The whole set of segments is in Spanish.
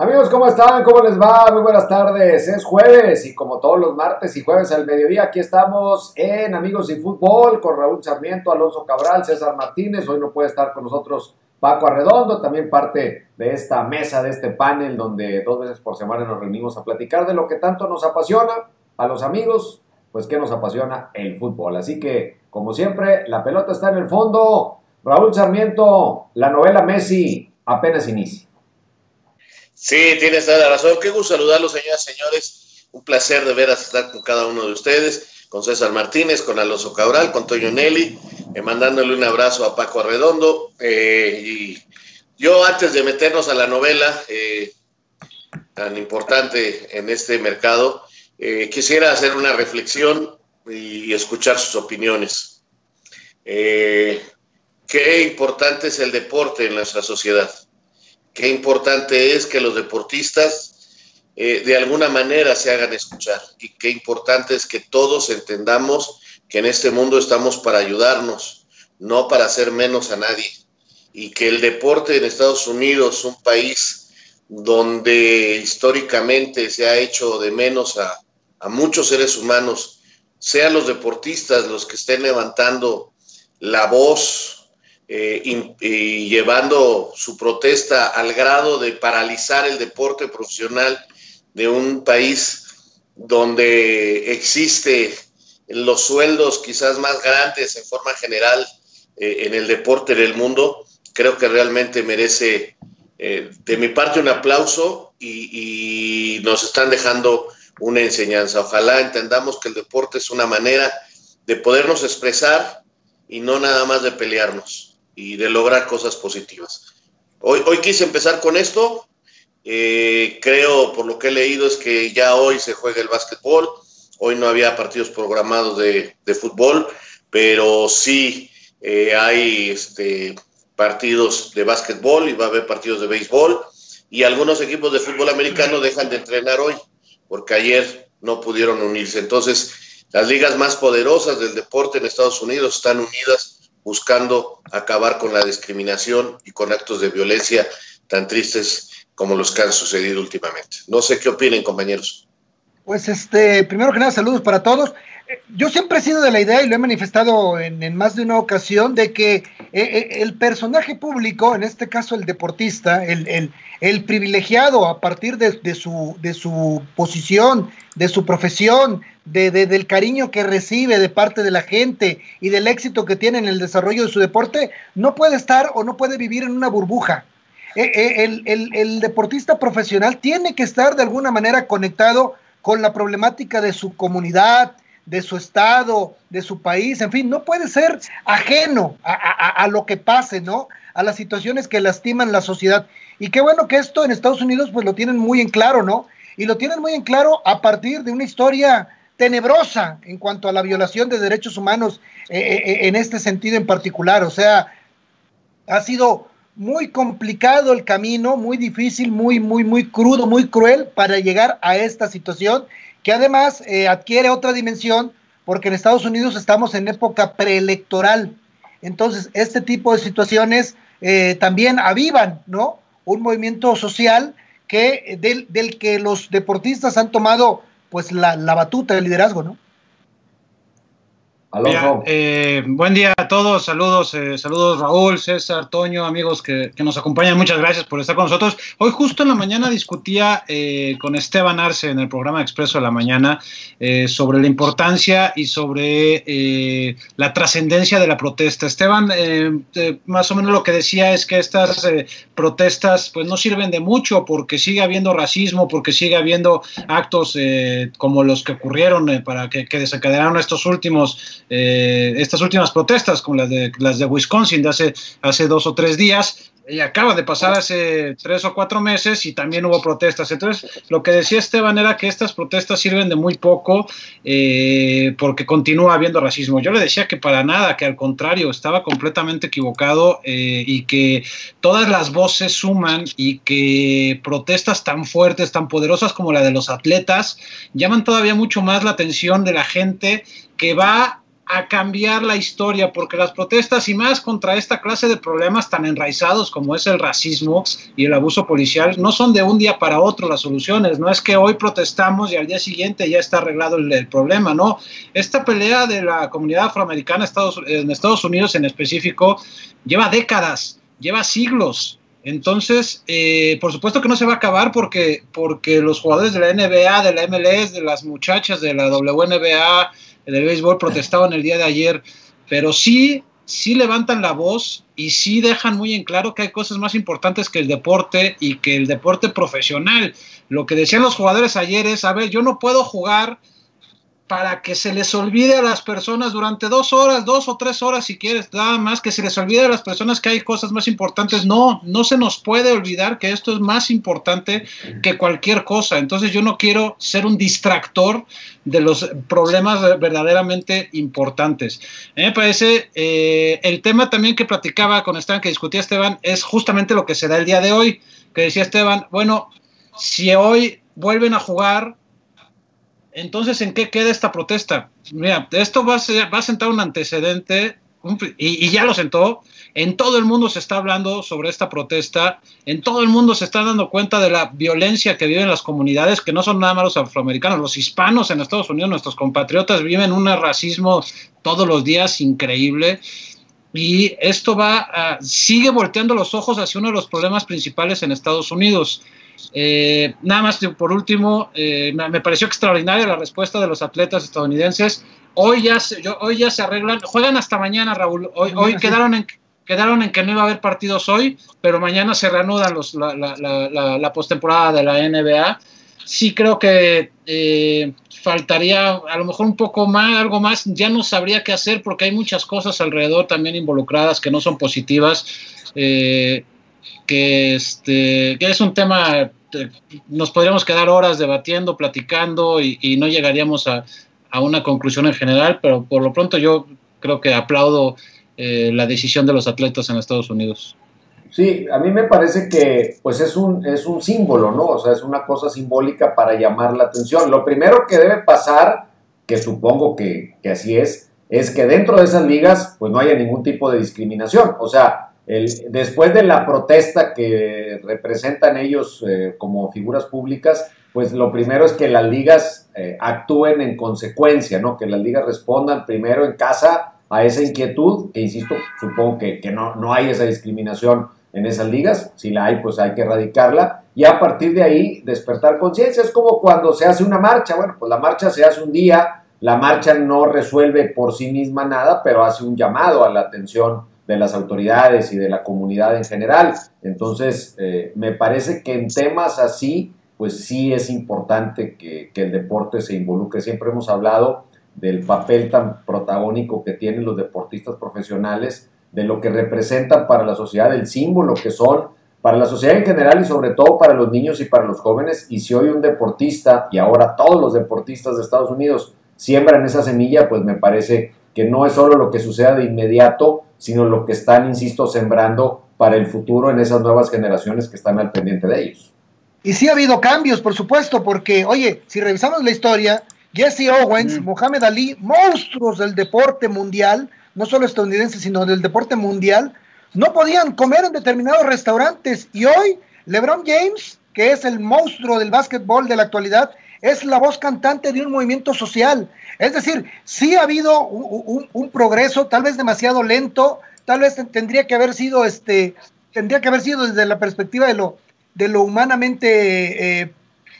Amigos, ¿cómo están? ¿Cómo les va? Muy buenas tardes. Es jueves y como todos los martes y jueves al mediodía, aquí estamos en Amigos y Fútbol con Raúl Sarmiento, Alonso Cabral, César Martínez. Hoy no puede estar con nosotros Paco Arredondo, también parte de esta mesa, de este panel donde dos veces por semana nos reunimos a platicar de lo que tanto nos apasiona a los amigos, pues que nos apasiona el fútbol. Así que, como siempre, la pelota está en el fondo. Raúl Sarmiento, la novela Messi apenas inicia. Sí, tienes toda la razón. Qué gusto saludarlos, señoras y señores. Un placer de veras estar con cada uno de ustedes, con César Martínez, con Alonso Cabral, con Toño Nelly, eh, mandándole un abrazo a Paco Arredondo. Eh, y yo, antes de meternos a la novela eh, tan importante en este mercado, quisiera hacer una reflexión y escuchar sus opiniones. qué importante es el deporte en nuestra sociedad qué importante es que los deportistas eh, de alguna manera se hagan escuchar y qué importante es que todos entendamos que en este mundo estamos para ayudarnos, no para hacer menos a nadie. Y que el deporte en Estados Unidos, un país donde históricamente se ha hecho de menos a, a muchos seres humanos, sean los deportistas los que estén levantando la voz eh, y, llevando su protesta al grado de paralizar el deporte profesional de un país donde existe los sueldos quizás más grandes en forma general eh, en el deporte del mundo, creo que realmente merece eh, de mi parte un aplauso y, y nos están dejando una enseñanza. Ojalá entendamos que el deporte es una manera de podernos expresar y no nada más de pelearnos y de lograr cosas positivas. Hoy, hoy quise empezar con esto. Eh, creo, por lo que he leído, es que ya hoy se juega el básquetbol. Hoy no había partidos programados de, de fútbol, pero sí eh, hay este, partidos de básquetbol y va a haber partidos de béisbol. Y algunos equipos de fútbol americano dejan de entrenar hoy, porque ayer no pudieron unirse. Entonces, las ligas más poderosas del deporte en Estados Unidos están unidas buscando acabar con la discriminación y con actos de violencia tan tristes como los que han sucedido últimamente. No sé qué opinen, compañeros. Pues este, primero que nada, saludos para todos. Yo siempre he sido de la idea y lo he manifestado en, más de una ocasión de que eh, eh, el personaje público, en este caso el deportista, el, el, privilegiado a partir de, su, de su posición, de su profesión, de, del cariño que recibe de parte de la gente y del éxito que tiene en el desarrollo de su deporte, no puede estar o no puede vivir en una burbuja. E, e, el, el, deportista profesional tiene que estar de alguna manera conectado con la problemática de su comunidad, de su estado, de su país, en fin, no puede ser ajeno a, lo que pase, ¿no? A las situaciones que lastiman la sociedad. Y qué bueno que esto en Estados Unidos pues lo tienen muy en claro, ¿no? Y lo tienen muy en claro a partir de una historia tenebrosa en cuanto a la violación de derechos humanos eh, eh, eh, en este sentido en particular. O sea, ha sido muy complicado el camino, muy difícil, muy, muy, muy crudo, muy cruel para llegar a esta situación que además adquiere otra dimensión porque en Estados Unidos estamos en época preelectoral. Entonces, este tipo de situaciones también avivan, ¿no? Un movimiento social que, del, del que los deportistas han tomado pues la, la batuta del liderazgo, ¿no? Eh, buen día todos, saludos, eh, saludos Raúl, César, Toño, amigos que, nos acompañan, muchas gracias por estar con nosotros. Hoy justo en la mañana discutía eh, con Esteban Arce en el programa Expreso de la Mañana sobre la importancia y sobre la trascendencia de la protesta. Esteban, más o menos lo que decía es que estas protestas pues no sirven de mucho porque sigue habiendo racismo, porque sigue habiendo actos como los que ocurrieron para que, que desencadenaron estos últimos eh, estas últimas protestas, como las de, las de Wisconsin de hace, hace dos o tres días, y acaba de pasar hace tres o cuatro meses y también hubo protestas. Entonces, lo que decía Esteban era que estas protestas sirven de muy poco eh, porque continúa habiendo racismo. Yo le decía que para nada, que al contrario, estaba completamente equivocado eh, y que todas las voces suman y que protestas tan fuertes, tan poderosas como la de los atletas, llaman todavía mucho más la atención de la gente que va a cambiar la historia, porque las protestas y más contra esta clase de problemas tan enraizados como es el racismo y el abuso policial, no son de un día para otro las soluciones, no es que hoy protestamos y al día siguiente ya está arreglado el, problema, no. Esta pelea de la comunidad afroamericana en Estados Unidos en específico lleva décadas, lleva siglos. Entonces, eh, por supuesto que no se va a acabar porque, porque los jugadores de la NBA, de la MLS, de las muchachas de la WNBA, del béisbol protestaban el día de ayer, pero sí, sí levantan la voz y sí dejan muy en claro que hay cosas más importantes que el deporte y que el deporte profesional. Lo que decían los jugadores ayer es, a ver, yo no puedo jugar para que se les olvide a las personas durante dos horas, dos o tres horas si quieres, nada más que se les olvide a las personas que hay cosas más importantes. No, no se nos puede olvidar que esto es más importante que cualquier cosa. Entonces yo no quiero ser un distractor de los problemas verdaderamente importantes. me parece, eh, el tema también que platicaba con Esteban, que discutía Esteban, es justamente lo que se da el día de hoy, que decía Esteban, bueno, si hoy vuelven a jugar entonces, ¿en qué queda esta protesta? Mira, esto va a, va a sentar un antecedente, y, ya lo sentó. En todo el mundo se está hablando sobre esta protesta, en todo el mundo se está dando cuenta de la violencia que viven las comunidades, que no son nada más los afroamericanos, los hispanos en Estados Unidos, nuestros compatriotas viven un racismo todos los días increíble. Y esto va sigue volteando los ojos hacia uno de los problemas principales en Estados Unidos. Eh, nada más por último, eh, me, pareció extraordinaria la respuesta de los atletas estadounidenses. Hoy ya se, hoy ya se arreglan, juegan hasta mañana, Raúl. Hoy, hoy quedaron en quedaron en que no iba a haber partidos hoy, pero mañana se reanudan los, la, la, la, postemporada de la NBA. Sí creo que eh, faltaría a lo mejor un poco más, algo más, ya no sabría qué hacer porque hay muchas cosas alrededor también involucradas que no son positivas. Eh, que, este, que es un tema, eh, nos podríamos quedar horas debatiendo, platicando y, no llegaríamos a, una conclusión en general, pero por lo pronto yo creo que aplaudo eh, la decisión de los atletas en Estados Unidos. Sí, a mí me parece que pues es un, es un símbolo, ¿no? O sea, es una cosa simbólica para llamar la atención. Lo primero que debe pasar, que supongo que, que así es, es que dentro de esas ligas pues no haya ningún tipo de discriminación. O sea, después de la protesta que representan ellos eh, como figuras públicas, pues lo primero es que las ligas eh, actúen en consecuencia, ¿no? Que las ligas respondan primero en casa a esa inquietud, que insisto, supongo que, no, no hay esa discriminación en esas ligas, si la hay, pues hay que erradicarla, y a partir de ahí despertar conciencia. Es como cuando se hace una marcha, bueno, pues la marcha se hace un día, la marcha no resuelve por sí misma nada, pero hace un llamado a la atención de las autoridades y de la comunidad en general. Entonces, eh, me parece que en temas así, pues sí es importante que, el deporte se involucre. Siempre hemos hablado del papel tan protagónico que tienen los deportistas profesionales, de lo que representan para la sociedad, el símbolo que son para la sociedad en general y sobre todo para los niños y para los jóvenes. Y si hoy un deportista, y ahora todos los deportistas de Estados Unidos, siembran esa semilla, pues me parece que no es solo lo que suceda de inmediato, sino lo que están, insisto, sembrando para el futuro en esas nuevas generaciones que están al pendiente de ellos. Y sí ha habido cambios, por supuesto, porque, oye, si revisamos la historia, Jesse Owens, Mohamed Ali, monstruos del deporte mundial, no solo estadounidense, sino del deporte mundial, no podían comer en determinados restaurantes. Y hoy, LeBron James, que es el monstruo del básquetbol de la actualidad, es la voz cantante de un movimiento social. Es decir, sí ha habido un, progreso, tal vez demasiado lento, tal vez tendría que haber sido este, tendría que haber sido desde la perspectiva de lo, de lo humanamente eh,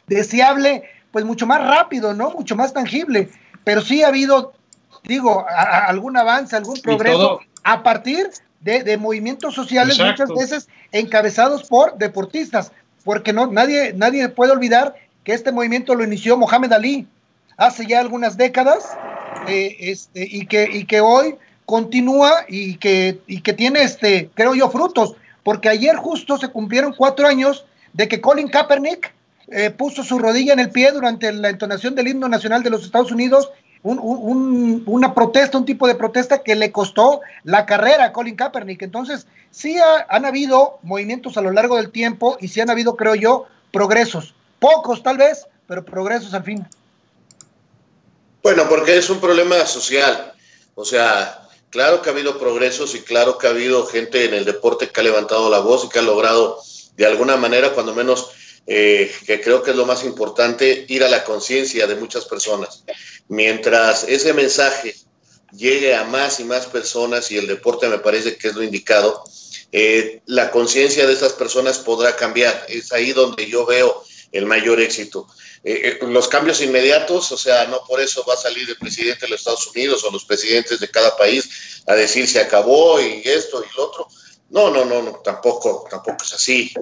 deseable, pues mucho más rápido, ¿no? Mucho más tangible. Pero sí ha habido, digo, algún avance, algún progreso a partir de, movimientos sociales muchas veces encabezados por deportistas, porque no nadie nadie puede olvidar que este movimiento lo inició Mohamed Ali hace ya algunas décadas eh, este, y, que, y que hoy continúa y que, y que tiene, este, creo yo, frutos, porque ayer justo se cumplieron cuatro años de que Colin Kaepernick eh, puso su rodilla en el pie durante la entonación del himno nacional de los Estados Unidos, una protesta, un tipo de protesta que le costó la carrera a Colin Kaepernick. Entonces, sí han habido movimientos a lo largo del tiempo y sí han habido, creo yo, progresos. Pocos tal vez, pero progresos al fin. Bueno, porque es un problema social. O sea, claro que ha habido progresos y claro que ha habido gente en el deporte que ha levantado la voz y que ha logrado de alguna manera, cuando menos, eh, que creo que es lo más importante, ir a la conciencia de muchas personas. Mientras ese mensaje llegue a más y más personas y el deporte me parece que es lo indicado, eh, la conciencia de estas personas podrá cambiar. Es ahí donde yo veo el mayor éxito. Eh, los cambios inmediatos, o sea, no por eso va a salir el presidente de los Estados Unidos o los presidentes de cada país a decir se acabó y esto y lo otro. No, no, no, no tampoco, tampoco es así.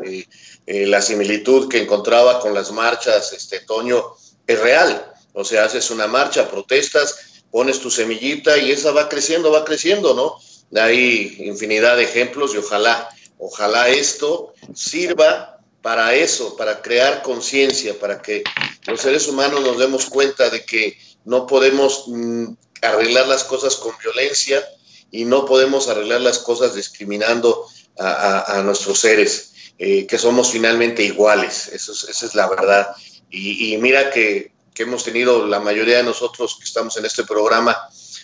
la similitud que encontraba con las marchas, este Toño, es real. O sea, haces una marcha, protestas, pones tu semillita y esa va creciendo, va creciendo, ¿no? Hay infinidad de ejemplos y ojalá, ojalá esto sirva para eso, para crear conciencia, para que los seres humanos nos demos cuenta de que no podemos mm, arreglar las cosas con violencia y no podemos arreglar las cosas discriminando a, nuestros seres, eh, que somos finalmente iguales, eso esa es la verdad. y mira que hemos tenido la mayoría de nosotros que estamos en este programa,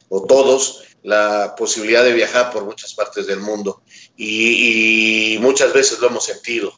o todos, la posibilidad de viajar por muchas partes del mundo. Y, muchas veces lo hemos sentido.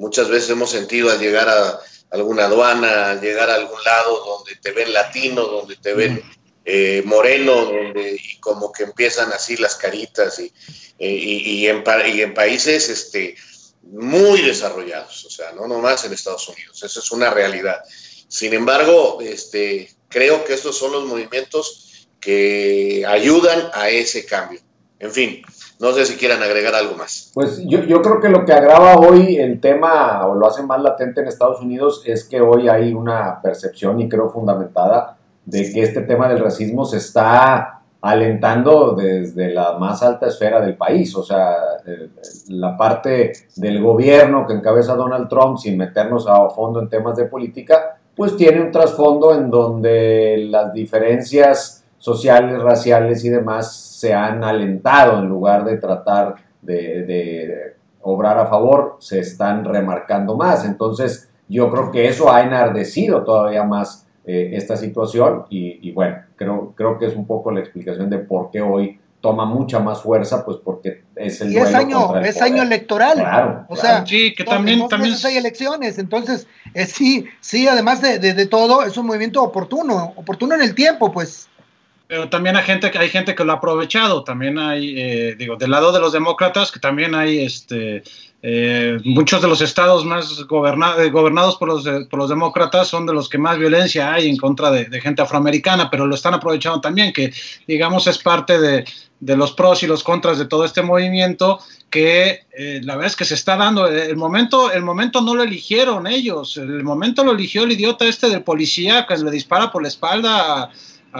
Muchas veces hemos sentido al llegar a alguna aduana, al llegar a algún lado donde te ven latino, donde te ven eh, moreno, donde, y como que empiezan así las caritas, y, y, en, y en países este, muy desarrollados, o sea, no nomás en Estados Unidos, eso es una realidad. Sin embargo, este, creo que estos son los movimientos que ayudan a ese cambio. En fin, no sé si quieran agregar algo más. Pues yo, yo, creo que lo que agrava hoy el tema o lo hace más latente en Estados Unidos es que hoy hay una percepción y creo fundamentada de que este tema del racismo se está alentando desde la más alta esfera del país, o sea, la parte del gobierno que encabeza Donald Trump sin meternos a fondo en temas de política, pues tiene un trasfondo en donde las diferencias sociales, raciales y demás se han alentado en lugar de tratar de, obrar a favor, se están remarcando más. Entonces, yo creo que eso ha enardecido todavía más eh, esta situación y, bueno, creo, creo que es un poco la explicación de por qué hoy toma mucha más fuerza, pues porque es el y es año, es año electoral. Claro, o sea, sí, que también, también hay elecciones, entonces eh, sí, sí, además de, de, todo, es un movimiento oportuno, oportuno en el tiempo, pues. Pero también hay gente, hay gente que lo ha aprovechado, también hay, eh, digo, del lado de los demócratas, que también hay este eh, muchos de los estados más eh, gobernados por los, por los demócratas son de los que más violencia hay en contra de, gente afroamericana, pero lo están aprovechando también, que digamos es parte de, los pros y los contras de todo este movimiento, que la verdad es que se está dando. El momento, el momento no lo eligieron ellos, el momento lo eligió el idiota este del policía que le dispara por la espalda a,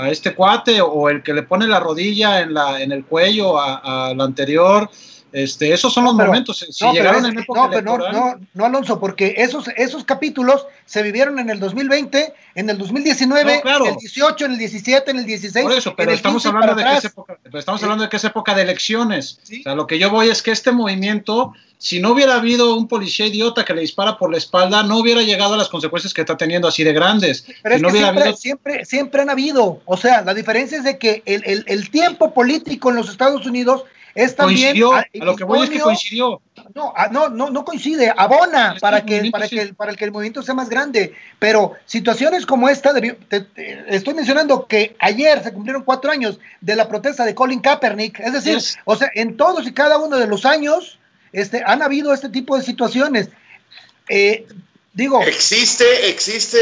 este cuate o el que le pone la rodilla en, la, en el cuello al anterior. Este, esos son los momentos. Si no, llegaron en época no, electoral, no, no, Alonso, porque esos, esos capítulos se vivieron en el 2020, en el 2019, en el 18, en el 17, en el 16. Por eso, pero estamos hablando de que es época, estamos hablando de que es época de elecciones. O sea, lo que yo voy es que este movimiento, si no hubiera habido un policía idiota que le dispara por la espalda, no hubiera llegado a las consecuencias que está teniendo así de grandes. Pero es que siempre, siempre, siempre, han habido. O sea, la diferencia es de que el, el, el tiempo político en los Estados Unidos es también a, lo que voy es que coincidió. No, no, no, no coincide, abona para que, para, que, para que el movimiento sea más grande. Pero situaciones como esta, estoy mencionando que ayer se cumplieron cuatro años de la protesta de Colin Kaepernick. Es decir, o sea, en todos y cada uno de los años este, han habido este tipo de situaciones. Eh, digo. Existe, existe,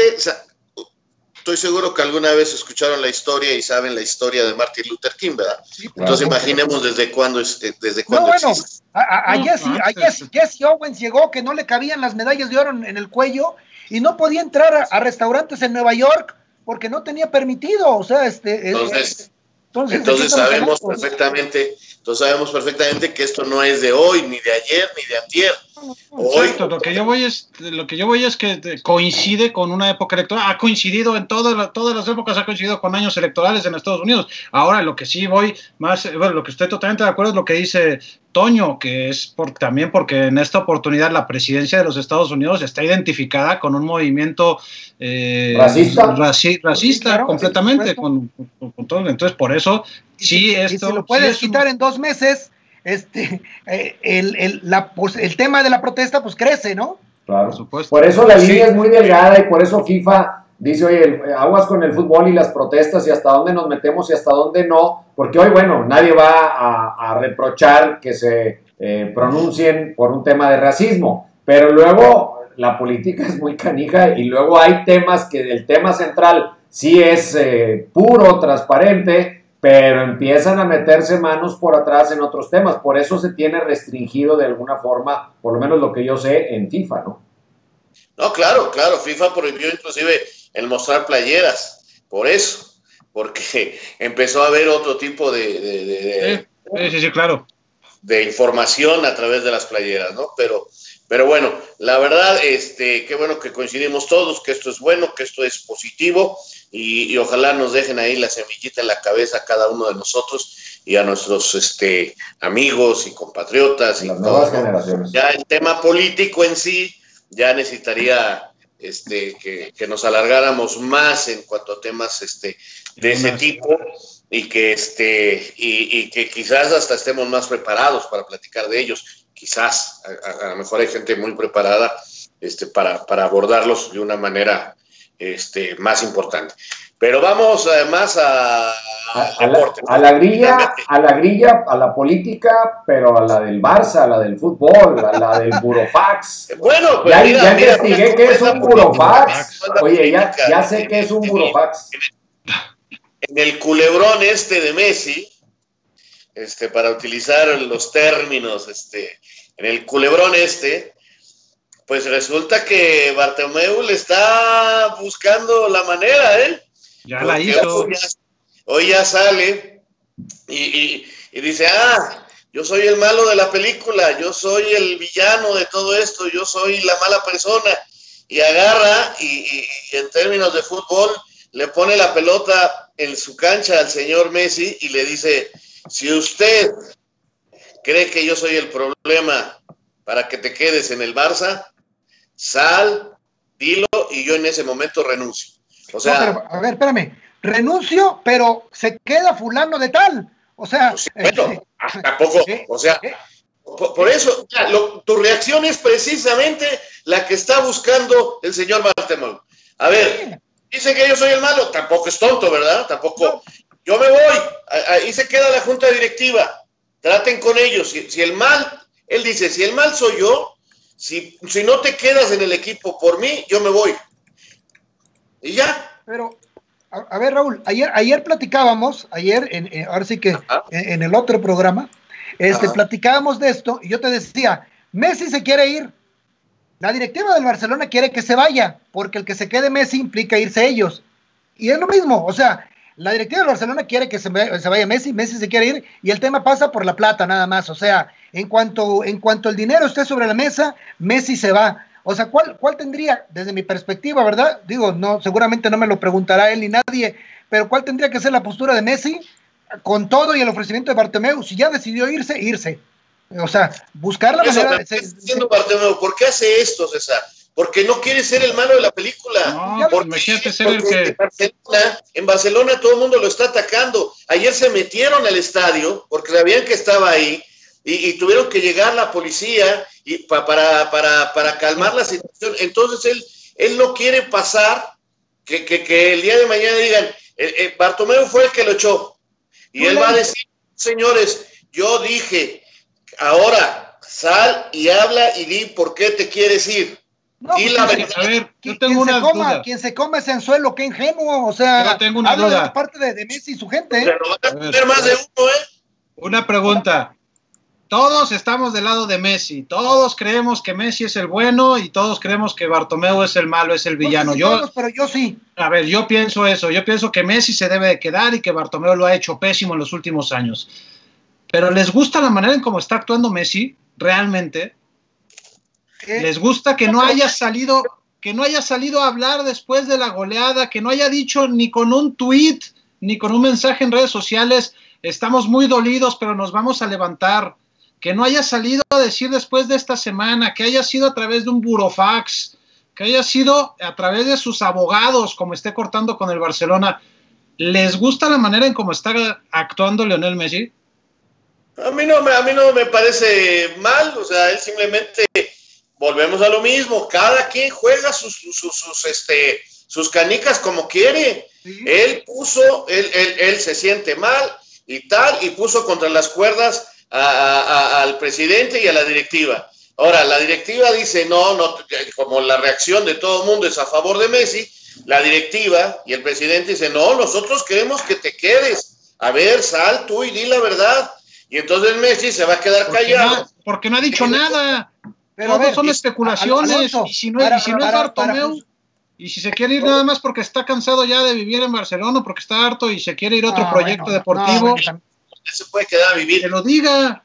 estoy seguro que alguna vez escucharon la historia y saben la historia de Martin Luther King, ¿verdad? Entonces imaginemos desde cuándo, desde cuándo no, bueno, a, Jesse, Owens llegó que no le cabían las medallas de oro en, el cuello y no podía entrar a, restaurantes en Nueva York porque no tenía permitido, o sea, este... Entonces, entonces, sabemos perfectamente, entonces sabemos perfectamente que esto no es de hoy, ni de ayer, ni de antier. Hoy, lo que yo voy es, lo que yo voy es que coincide con una época electoral, ha coincidido en todas, todas las épocas, ha coincidido con años electorales en Estados Unidos. Ahora lo que sí voy más, bueno, lo que estoy totalmente de acuerdo es lo que dice Toño, que es por, también porque en esta oportunidad la presidencia de los Estados Unidos está identificada con un movimiento eh, racista, racista completamente. con, todo. Entonces, por eso, sí, esto. si lo puedes quitar en dos meses, este, eh, el, el, la, pues, el tema de la protesta, pues crece, ¿no? Claro. Por, supuesto. por eso la línea es muy delgada y por eso FIFA dice, oye, aguas con el fútbol y las protestas y hasta dónde nos metemos y hasta dónde no, porque hoy, bueno, nadie va a, reprochar que se eh, pronuncien por un tema de racismo, pero luego la política es muy canija y luego hay temas que el tema central sí es eh, puro, transparente, pero empiezan a meterse manos por atrás en otros temas, por eso se tiene restringido de alguna forma, por lo menos lo que yo sé, en FIFA, ¿no? No, claro, claro, FIFA prohibió inclusive el mostrar playeras, por eso, porque empezó a haber otro tipo de, sí, sí, claro. de información a través de las playeras, ¿no? Pero, pero bueno, la verdad, este, qué bueno que coincidimos todos, que esto es bueno, que esto es positivo y, ojalá nos dejen ahí la semillita en la cabeza a cada uno de nosotros y a nuestros este, amigos y compatriotas. y nuevas generaciones. Ya el tema político en sí ya necesitaría este, que, nos alargáramos más en cuanto a temas este, de ese tipo y que, este, y, que quizás hasta estemos más preparados para platicar de ellos. Quizás, a, lo mejor hay gente muy preparada este, para, para abordarlos de una manera este, más importante. Pero vamos además a, a, la, grilla, a la grilla, a la política, pero a la del Barça, a la del fútbol, a la del burofax. Bueno, pues ya, ya investigué qué es un burofax. Oye, ya, ya sé qué es un burofax. En el culebrón este de Messi, este, para utilizar los términos, este, en el culebrón este, pues resulta que Bartomeu le está buscando la manera, ¿eh? Ya la hizo. Hoy ya, sale y, dice, ah, yo soy el malo de la película, yo soy el villano de todo esto, yo soy la mala persona. Y agarra y, en términos de fútbol le pone la pelota en su cancha al señor Messi y le dice, si usted cree que yo soy el problema para que te quedes en el Barça, sal, dilo y yo en ese momento renuncio. O sea, a ver, espérame, renuncio, pero se queda fulano de tal. O sea, pues bueno, este, tampoco, o sea, por, eso, tu reacción es precisamente la que está buscando el señor Bartemón. A ver, dice que yo soy el malo, tampoco es tonto, ¿verdad? Tampoco. Yo me voy, ahí se queda la junta directiva. Traten con ellos. Si, el mal, él dice, si el mal soy yo, si, si no te quedas en el equipo por mí, yo me voy. Y ya. Pero, a, ver, Raúl, ayer, ayer platicábamos, ayer, en, ahora sí que en, el otro programa, este, platicábamos de esto y yo te decía, Messi se quiere ir. La directiva del Barcelona quiere que se vaya, porque el que se quede Messi implica irse ellos. Y es lo mismo, o sea, la directiva del Barcelona quiere que se, se, vaya Messi, Messi se quiere ir y el tema pasa por la plata nada más. O sea, en cuanto, en cuanto el dinero esté sobre la mesa, Messi se va. O sea, ¿cuál, ¿cuál tendría, desde mi perspectiva, verdad? Digo, no, seguramente no me lo preguntará él ni nadie, pero ¿cuál tendría que ser la postura de Messi con todo y el ofrecimiento de Bartomeu? Si ya decidió irse, irse. O sea, buscar la manera. Bartomeu, ¿por qué hace esto, César? Porque no quiere ser el malo de la película. No, porque, ser el que... en Barcelona todo el mundo lo está atacando. Ayer se metieron al estadio porque sabían que estaba ahí y, tuvieron que llegar la policía y para, para, para, calmar la situación. Entonces él, él no quiere pasar que, que, el día de mañana digan, eh, eh, Bartomeu fue el que lo echó. Y él va a decir, señores, yo dije, ahora sal y habla y di por qué te quieres ir. Y la verdad, a ver, yo tengo una coma, Quien se come ese anzuelo, qué ingenuo, o sea, tengo una duda. de parte de, Messi y su gente. ¿eh? Pero más de uno, ¿eh? Una pregunta todos estamos del lado de Messi, todos creemos que Messi es el bueno y todos creemos que Bartomeu es el malo, es el villano. yo, pero yo sí. A ver, yo pienso eso, yo pienso que Messi se debe de quedar y que Bartomeu lo ha hecho pésimo en los últimos años. Pero ¿les gusta la manera en cómo está actuando Messi realmente? ¿Les gusta que no haya salido que no haya salido a hablar después de la goleada, que no haya dicho ni con un tweet ni con un mensaje en redes sociales, estamos muy dolidos, pero nos vamos a levantar? que no haya salido a decir después de esta semana, que haya sido a través de un burofax, que haya sido a través de sus abogados, como esté cortando con el Barcelona. ¿Les gusta la manera en cómo está actuando Leonel Messi? A mí no me, a mí no me parece mal, o sea, él simplemente volvemos a lo mismo, cada quien juega sus, sus, sus, este, sus canicas como quiere. Él puso, él, él, él, se siente mal y tal, y puso contra las cuerdas a, a, al presidente y a la directiva. Ahora, la directiva dice, no, no, como la reacción de todo el mundo es a favor de Messi, la directiva y el presidente dice, no, nosotros queremos que te quedes. A ver, sal tú y di la verdad. Y entonces Messi se va a quedar callado. No, porque no ha dicho nada. Pero Todos ver, son especulaciones. Alonso, y si no, para, y si no para, es Bartomeu, para, y si se quiere ir nada más porque está cansado ya de vivir en Barcelona, porque está harto y se quiere ir a otro proyecto bueno, deportivo, no, se puede quedar a vivir. Que lo diga.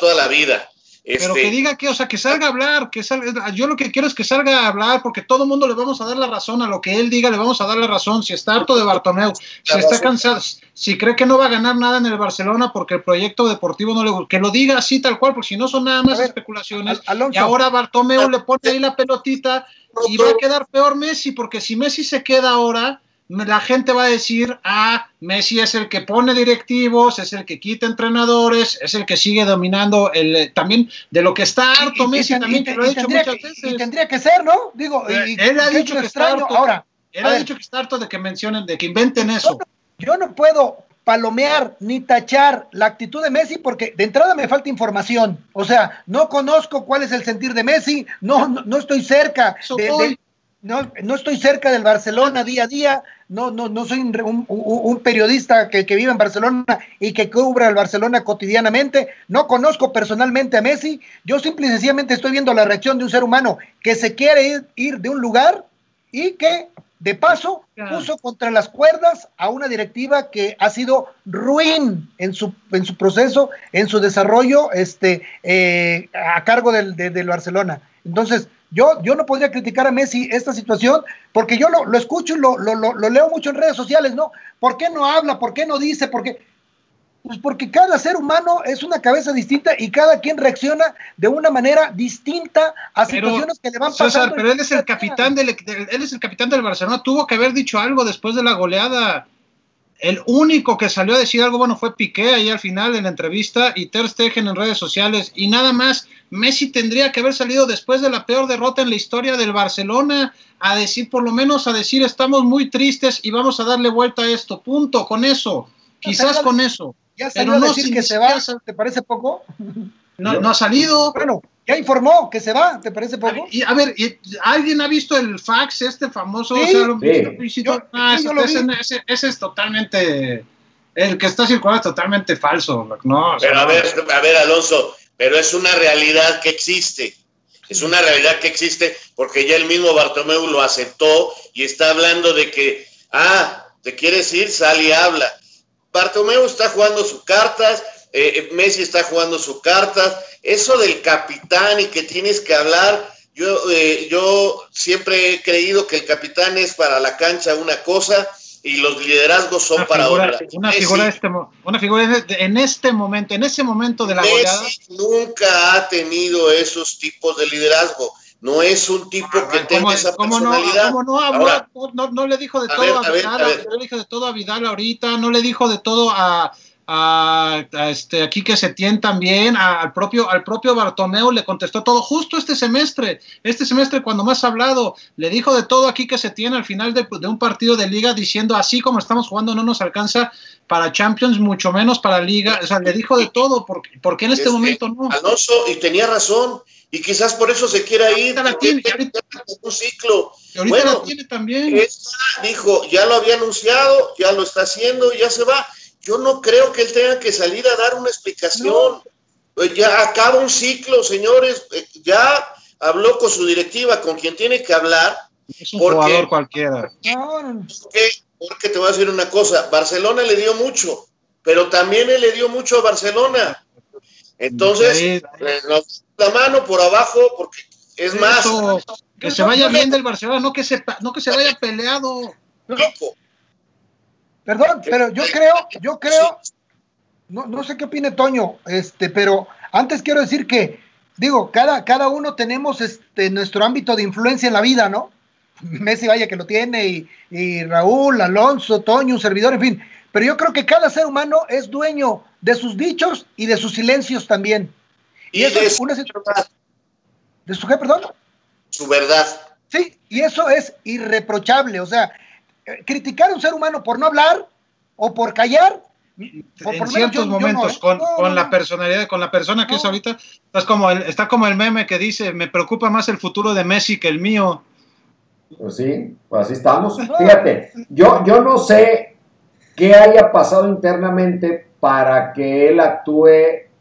Toda la vida. Pero este... que diga que, o sea, que salga a hablar, que salga, yo lo que quiero es que salga a hablar, porque todo el mundo le vamos a dar la razón, a lo que él diga le vamos a dar la razón, si está harto de Bartomeu, si está cansado, si cree que no va a ganar nada en el Barcelona porque el proyecto deportivo no le gusta, que lo diga así tal cual, porque si no son nada más ver, especulaciones, Al Alonso, y ahora Bartomeu le pone ahí la pelotita y va a quedar peor Messi, porque si Messi se queda ahora, la gente va a decir, ah, Messi es el que pone directivos, es el que quita entrenadores, es el que sigue dominando el también de lo que está harto y, Messi y, también, que lo ha dicho muchas que, veces. Y tendría que ser, ¿no? Digo, eh, él ha dicho que está harto. Ahora, él ha dicho que está harto de que mencionen, de que inventen eso. Yo no puedo palomear ni tachar la actitud de Messi porque de entrada me falta información. O sea, no conozco cuál es el sentir de Messi, no, no, no estoy cerca de, de, no, no estoy cerca del Barcelona día a día, no, no, no soy un, un, un periodista que, que, vive en Barcelona y que cubra el Barcelona cotidianamente, no conozco personalmente a Messi, yo simple y sencillamente estoy viendo la reacción de un ser humano que se quiere ir, ir de un lugar y que de paso puso contra las cuerdas a una directiva que ha sido ruin en su, en su proceso, en su desarrollo este, eh, a cargo del, de, del Barcelona. Entonces, yo, yo no podría criticar a Messi esta situación porque yo lo, lo escucho y lo, lo, lo, leo mucho en redes sociales, ¿no? ¿Por qué no habla? ¿Por qué no dice? ¿Por qué? Pues porque cada ser humano es una cabeza distinta y cada quien reacciona de una manera distinta a situaciones que le van pasando. César, pero él es el capitán del, él es el capitán del Barcelona, tuvo que haber dicho algo después de la goleada. El único que salió a decir algo bueno fue Piqué ahí al final en la entrevista y Ter Stegen en redes sociales y nada más. Messi tendría que haber salido después de la peor derrota en la historia del Barcelona a decir, por lo menos a decir, estamos muy tristes y vamos a darle vuelta a esto. Punto, con eso. Quizás con eso. Ya salió Pero no, a decir que se va, ¿te parece poco? No, no ha salido. Bueno, ya informó que se va, ¿te parece poco? Y, a ver, y, ¿alguien ha visto el fax este famoso? Sí, o sea, lo, sí. Yo, ah, sí, ese, ese, ese, ese, es totalmente, el que está circulando es totalmente falso, ¿no? O sea, pero a ver, a ver, Alonso, pero es una realidad que existe. Es una realidad que existe porque ya el mismo Bartomeu lo aceptó y está hablando de que, ah, te quieres ir, sal y habla. Bartomeu está jugando sus cartas, eh, Messi está jugando sus cartas. Eso del capitán y que tienes que hablar, yo, eh, yo siempre he creído que el capitán es para la cancha una cosa y los liderazgos son una para figura, otra. Una Messi, figura, este, una figura en este momento, en ese momento de la Messi goleada. nunca ha tenido esos tipos de liderazgo. No es un tipo ah, que tenga ¿cómo, esa ¿cómo personalidad. No, ¿Cómo no habló? Ahora, no, no, le dijo de a todo ver, a, a ver, Vidal, a ver. no le dijo de todo a Vidal ahorita, no le dijo de todo a, a, a este aquí que Setién también, a, al propio al propio Bartomeu le contestó todo justo este semestre, este semestre cuando más ha hablado, le dijo de todo aquí que Setién al final de, de, un partido de liga diciendo así como estamos jugando no nos alcanza para Champions, mucho menos para Liga, o sea, le dijo de todo, porque, porque en este es momento no. Alonso, y tenía razón, y quizás por eso se quiera ir, la tiene, ahorita, un ciclo. Y ahorita bueno, la tiene también. dijo, ya lo había anunciado, ya lo está haciendo, ya se va yo no creo que él tenga que salir a dar una explicación. No. Ya acaba un ciclo, señores. Ya habló con su directiva, con quien tiene que hablar. Es un porque, jugador cualquiera. Porque, porque te voy a decir una cosa, Barcelona le dio mucho, pero también él le dio mucho a Barcelona. Entonces, sí. la mano por abajo, porque es más. que se vaya bien del Barcelona, no que se, no que se vaya peleado. Pico. Perdón, pero yo creo, yo creo, no, no sé qué opine Toño, este, pero Antes quiero decir que, digo, cada, cada uno tenemos este, nuestro ámbito de influencia en la vida, ¿no? Messi vaya que lo tiene, y, y Raúl, Alonso, Toño, un servidor, en fin. Pero yo creo que cada ser humano es dueño de sus dichos y de sus silencios también. Y, eso es una verdad. ¿De su qué, perdón? Su verdad. Sí, y eso es irreprochable. O sea, criticar a un ser humano por no hablar o por callar. en ciertos momentos, ¿eh? con, con la personalidad, con la persona que es ahorita, estás como el, está como el meme que dice, me preocupa más el futuro de Messi que el mío. Pues sí, pues así estamos. Fíjate, yo, yo no sé qué haya pasado internamente para que él actúe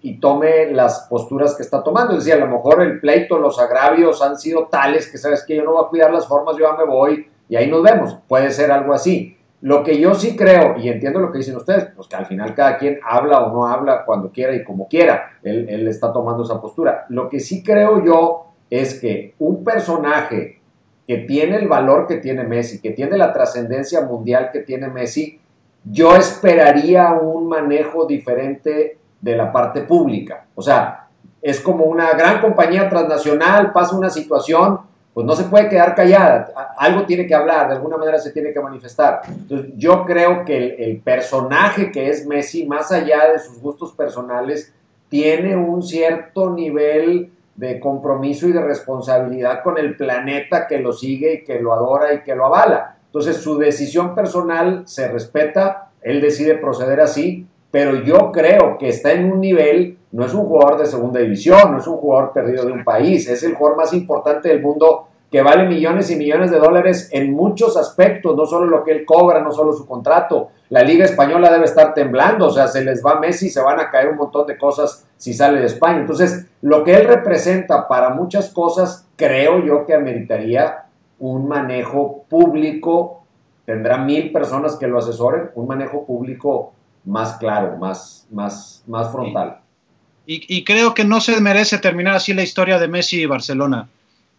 y tome las posturas que está tomando. Es decir, a lo mejor el pleito, los agravios han sido tales que sabes que yo no voy a cuidar las formas, yo ya me voy y ahí nos vemos. Puede ser algo así. Lo que yo sí creo, y entiendo lo que dicen ustedes, pues que al final cada quien habla o no habla cuando quiera y como quiera. Él, él está tomando esa postura. Lo que sí creo yo es que un personaje que tiene el valor que tiene Messi, que tiene la trascendencia mundial que tiene Messi, yo esperaría un manejo diferente de la parte pública. O sea, es como una gran compañía transnacional, pasa una situación, pues no se puede quedar callada, algo tiene que hablar, de alguna manera se tiene que manifestar. Entonces, yo creo que el, personaje que es Messi, más allá de sus gustos personales, tiene un cierto nivel de compromiso y de responsabilidad con el planeta que lo sigue y que lo adora y que lo avala. Entonces su decisión personal se respeta, él decide proceder así, pero yo creo que está en un nivel, no es un jugador de segunda división, no es un jugador perdido de un país, es el jugador más importante del mundo que vale millones y millones de dólares en muchos aspectos, no solo lo que él cobra, no solo su contrato. La liga española debe estar temblando, o sea, se les va Messi, se van a caer un montón de cosas si sale de España. Entonces, lo que él representa para muchas cosas, creo yo que ameritaría un manejo público, tendrá mil personas que lo asesoren, un manejo público más claro, más, más, más frontal. Y, y, creo que no se merece terminar así la historia de Messi y Barcelona.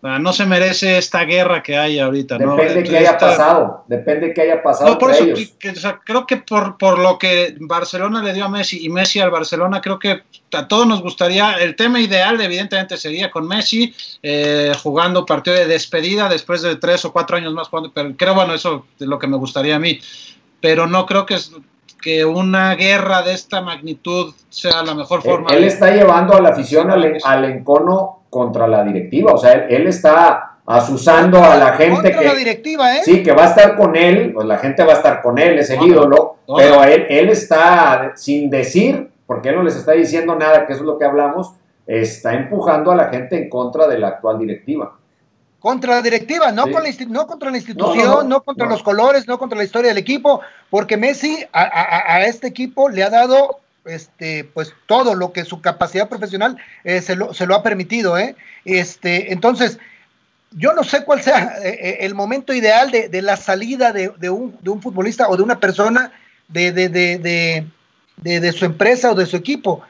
No se merece esta guerra que hay ahorita. Depende de que haya pasado. Depende que haya pasado. No, por eso, o sea, creo que por, por lo que Barcelona le dio a Messi y Messi al Barcelona, creo que a todos nos gustaría. El tema ideal, evidentemente, sería con Messi eh, jugando partido de despedida después de tres o cuatro años más. Jugando, pero creo, bueno, eso es lo que me gustaría a mí. Pero no creo que que una guerra de esta magnitud sea la mejor forma. Él, está llevando a la afición al, al encono contra la directiva. O sea, él, está asusando a la gente contra que la directiva, ¿eh? sí que va a estar con él pues la gente va a estar con él es el ídolo pero él, él está sin decir porque él no les está diciendo nada que eso es lo que hablamos está empujando a la gente en contra de la actual directiva contra la directiva, no, con la, no contra la institución, no, contra los colores, no contra la historia del equipo, porque Messi a, a, a, este equipo le ha dado este, pues todo lo que su capacidad profesional eh, se, lo, se, lo, ha permitido, ¿eh? Este, entonces, yo no sé cuál sea eh, eh, el momento ideal de, de la salida de, de, un, de, un, futbolista o de una persona de, de, su empresa o de su equipo.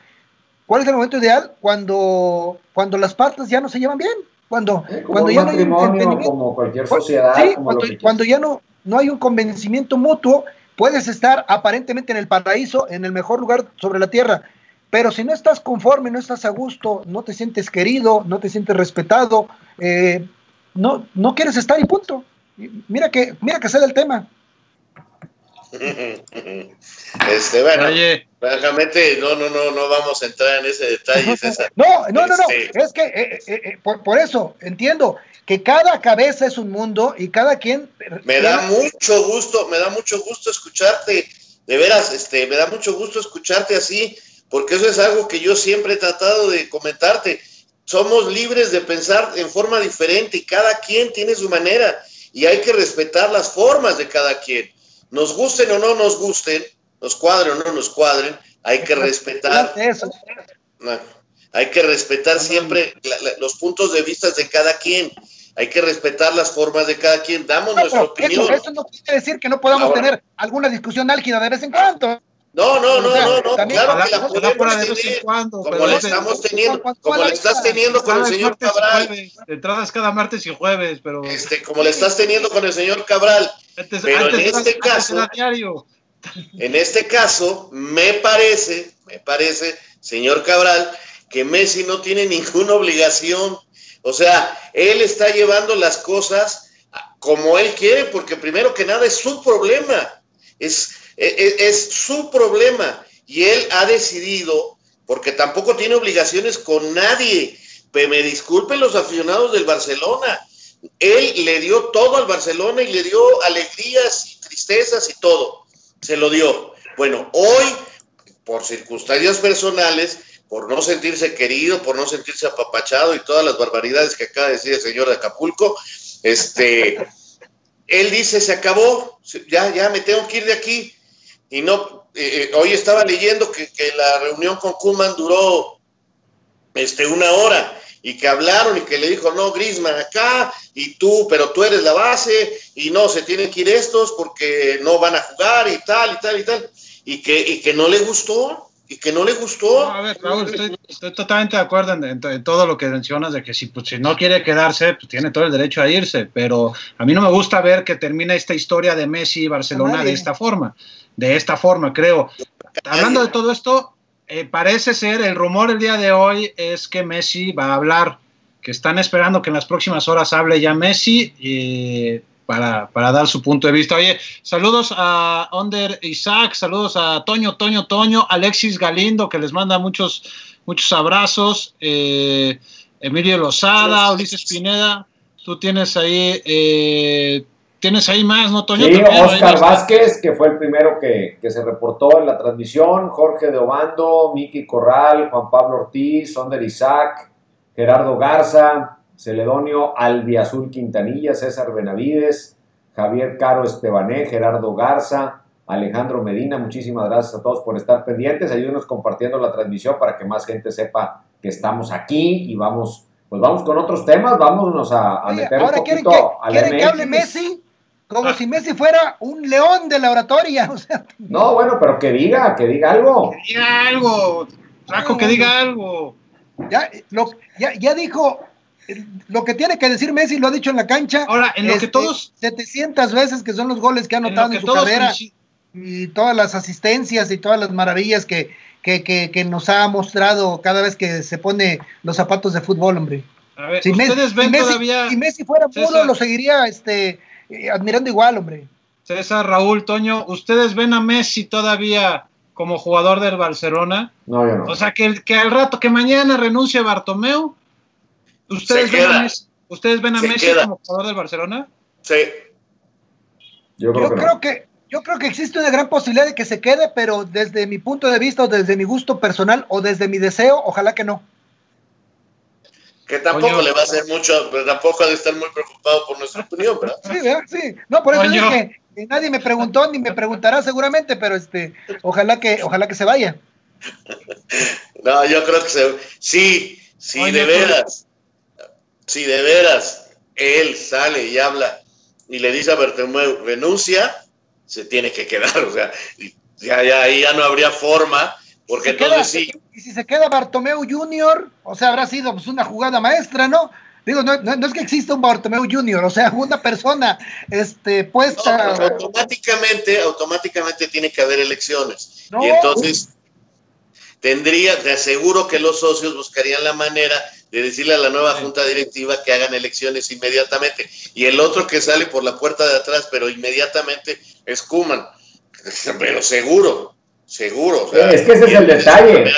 ¿Cuál es el momento ideal? Cuando, cuando las partes ya no se llevan bien. Cuando, cuando ya no hay un como cualquier sociedad. Sí, como cuando, cuando, ya no, no hay un convencimiento mutuo Puedes estar aparentemente en el paraíso, en el mejor lugar sobre la tierra, pero si no estás conforme, no estás a gusto, no te sientes querido, no te sientes respetado, eh, no, no quieres estar y punto. Mira que, mira que sea el tema. Este, bueno, Oye. francamente, no, no, no, no vamos a entrar en ese detalle. César. No, no, no, no, este, es que eh, eh, eh, por, por, eso entiendo que cada cabeza es un mundo y cada quien. Me da mucho gusto, me da mucho gusto escucharte, de veras, este, me da mucho gusto escucharte así, porque eso es algo que yo siempre he tratado de comentarte. Somos libres de pensar en forma diferente y cada quien tiene su manera y hay que respetar las formas de cada quien nos gusten o no nos gusten, nos cuadren o no nos cuadren, hay que respetar. hay que respetar siempre los puntos de vista de cada quien. Hay que respetar las formas de cada quien. Damos nuestra opinión. Eso, no quiere decir que no podamos tener alguna discusión álgida de vez en cuando. No, no, no, no, no, claro que la podemos tener, cuando, como la estamos teniendo, como la estás teniendo con el señor Cabral. Entradas cada martes y jueves, pero... Este, como la estás teniendo con el señor Cabral. pero en este caso, en este caso, me parece, me parece, señor Cabral, que Messi no tiene ninguna obligación. O sea, él está llevando las cosas como él quiere, porque primero que nada es su problema, es, es, es su problema. Y él ha decidido, porque tampoco tiene obligaciones con nadie, me disculpen los aficionados del Barcelona, él le dio todo al Barcelona y le dio alegrías y tristezas y todo, se lo dio. Bueno, hoy, por circunstancias personales, por no sentirse querido, por no sentirse apapachado y todas las barbaridades que acaba de decir el señor de Acapulco, este, él dice, se acabó, ya, ya me tengo que ir de aquí. Y no, eh, eh, hoy estaba leyendo que, que, la reunión con Kuman duró este, una hora y que hablaron y que le dijo, no, Grisman acá y tú, pero tú eres la base y no, se tienen que ir estos porque no van a jugar y tal y tal y tal. Y que, y que no le gustó, y que no le gustó. No, a ver, Raúl, estoy, estoy, totalmente de acuerdo en, en, en, todo lo que mencionas, de que si, pues, si no quiere quedarse, pues tiene todo el derecho a irse, pero a mí no me gusta ver que termina esta historia de Messi y Barcelona de esta forma, de esta forma, creo. Hablando de todo esto, eh, parece ser, el rumor el día de hoy es que Messi va a hablar, que están esperando que en las próximas horas hable ya Messi eh, para, para, dar su punto de vista. Oye, saludos a Onder Isaac, saludos a Toño, Toño, Toño, Alexis Galindo, que les manda muchos, muchos abrazos, eh, Emilio Lozada, Ulises Pineda, tú tienes ahí eh, tienes ahí más, ¿no, Toño? Sí, también, Oscar Vázquez, que fue el primero que, que, se reportó en la transmisión, Jorge de Obando, Miki Corral, Juan Pablo Ortiz, Sonder Isaac, Gerardo Garza, Celedonio Albiazul Quintanilla, César Benavides, Javier Caro Estebané, Gerardo Garza, Alejandro Medina, muchísimas gracias a todos por estar pendientes, ayúdenos compartiendo la transmisión para que más gente sepa que estamos aquí y vamos, pues vamos con otros temas, vámonos a, a Oye, meter ahora un poquito ¿quieren que, al ¿quieren que hable. Messi? Como ah. si Messi fuera un león de la oratoria. O sea, no, bueno, pero que diga, que diga algo. Que diga algo, Saco, que diga algo. Ya, lo, ya, ya, dijo lo que tiene que decir Messi, lo ha dicho en la cancha. Ahora, en lo este, que todos. 700 veces que son los goles que ha anotado en, en su carrera. Y todas las asistencias y todas las maravillas que, que, que, que, nos ha mostrado cada vez que se pone los zapatos de fútbol, hombre. A ver, si ustedes Messi, ven si Messi, todavía. Si Messi fuera puro, César, lo seguiría este, admirando igual, hombre. César, Raúl, Toño, ¿ustedes ven a Messi todavía como jugador del Barcelona? No, yo no. O sea, que, que al rato, que mañana renuncie Bartomeu. ¿Ustedes Se ven queda. a Messi, ¿ustedes ven a Se Messi queda. como jugador del Barcelona? Sí. Yo creo, Yo que, creo no. que yo creo que existe una gran posibilidad de que se quede, pero desde mi punto de vista o desde mi gusto personal o desde mi deseo, ojalá que no. Que tampoco le va a hacer mucho, pero tampoco ha de estar muy preocupado por nuestra opinión, ¿verdad? Sí, ¿verdad? Sí. No, por eso dije que nadie me preguntó ni me preguntará seguramente, pero este, ojalá que, ojalá que se vaya. No, yo creo que se, sí, sí, de veras, sí, de veras, él sale y habla y le dice a Bertomeu, renuncia, se tiene que quedar, o sea, ya, ya, ahí ya no habría forma, porque Se queda- entonces sí, Y si se queda Bartomeu Junior, o sea, habrá sido pues, una jugada maestra, ¿no? Digo, no, no, no es que exista un Bartomeu Junior, o sea, una persona este, puesta. pues, automáticamente, automáticamente tiene que haber elecciones. No. Y entonces tendría, te aseguro que los socios buscarían la manera de decirle a la nueva junta directiva que hagan elecciones inmediatamente. Y el otro que sale por la puerta de atrás, pero inmediatamente es Kuman. Pero seguro, seguro. o sea, Es que ese es el detalle.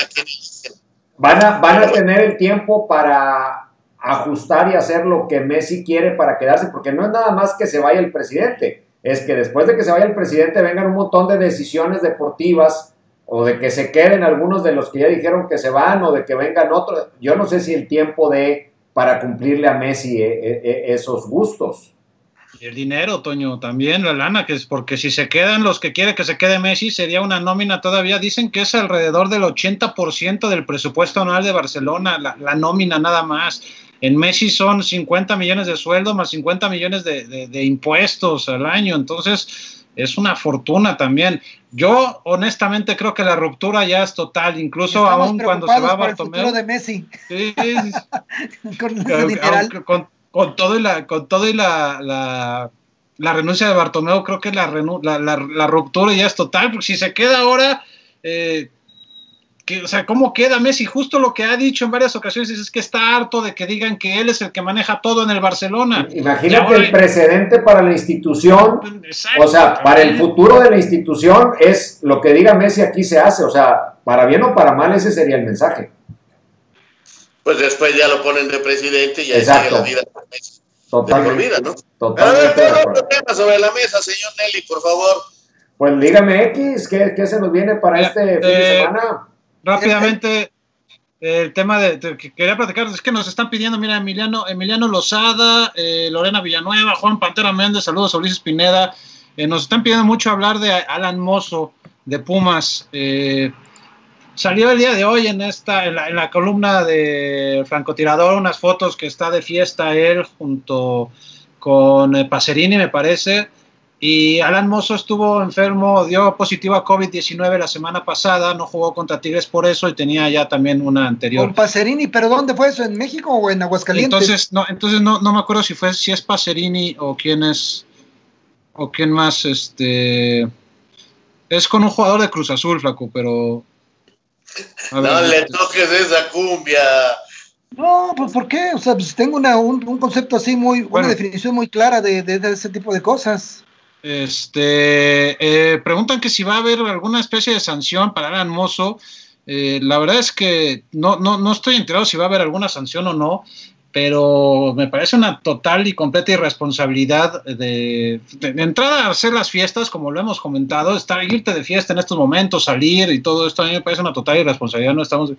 Van a, van a tener el tiempo para ajustar y hacer lo que Messi quiere para quedarse, porque no es nada más que se vaya el presidente, es que después de que se vaya el presidente vengan un montón de decisiones deportivas o de que se queden algunos de los que ya dijeron que se van o de que vengan otros. Yo no sé si el tiempo de para cumplirle a Messi eh, eh, eh, esos gustos. Y el dinero, Toño, también la lana, que es porque si se quedan los que quiere que se quede Messi, sería una nómina todavía. Dicen que es alrededor del 80% del presupuesto anual de Barcelona, la, la, nómina nada más. En Messi son 50 millones de sueldo más 50 millones de, de, de impuestos al año. Entonces, es una fortuna también. Yo honestamente creo que la ruptura ya es total, incluso aún cuando se va por Bartomeu. El de Messi. Sí, con, con, todo y la, con todo y la, la, la renuncia de Bartomeu, creo que la, la, la, la, ruptura ya es total, porque si se queda ahora, eh, que, o sea, ¿cómo queda Messi? Justo lo que ha dicho en varias ocasiones es que está harto de que digan que él es el que maneja todo en el Barcelona. Imagínate el precedente para la institución, o sea, para el futuro de la institución es lo que diga Messi aquí se hace, o sea, para bien o para mal ese sería el mensaje. Pues después ya lo ponen de presidente y ya sigue la vida. Totalmente. De por vida, ¿no? Totalmente a ver, otro tema sobre la mesa, señor Nelly, por favor. Pues dígame X, ¿qué, qué se nos viene para este fin de eh, semana? Rápidamente, el tema de, que quería platicar es que nos están pidiendo, mira, Emiliano, Emiliano Lozada, eh, Lorena Villanueva, Juan Pantera Méndez, saludos a Ulises Pineda. Eh, nos están pidiendo mucho hablar de Alan Mozo de Pumas. Eh, salió el día de hoy en esta, en la, columna de francotirador, unas fotos que está de fiesta él junto con Pacerini, me parece. Y Alan Mozo estuvo enfermo, dio positivo a COVID-19 la semana pasada, no jugó contra Tigres por eso y tenía ya también una anterior. Con Pacerini, pero ¿dónde fue eso? ¿En México o en Aguascalientes? Entonces, no, entonces no, no me acuerdo si fue si es Pacerini o quién es o quién más, este es con un jugador de Cruz Azul, flaco, pero no le toques esa cumbia. No, pues ¿por qué? O sea, pues tengo una, un, concepto así muy, una definición muy clara de, de ese tipo de cosas. Este, eh, preguntan que si va a haber alguna especie de sanción para Alan Mozo. Eh, la verdad es que no, no, no estoy enterado si va a haber alguna sanción o no, pero me parece una total y completa irresponsabilidad de, de, entrada a hacer las fiestas, como lo hemos comentado, estar irte de fiesta en estos momentos, salir y todo esto, a mí me parece una total irresponsabilidad. No estamos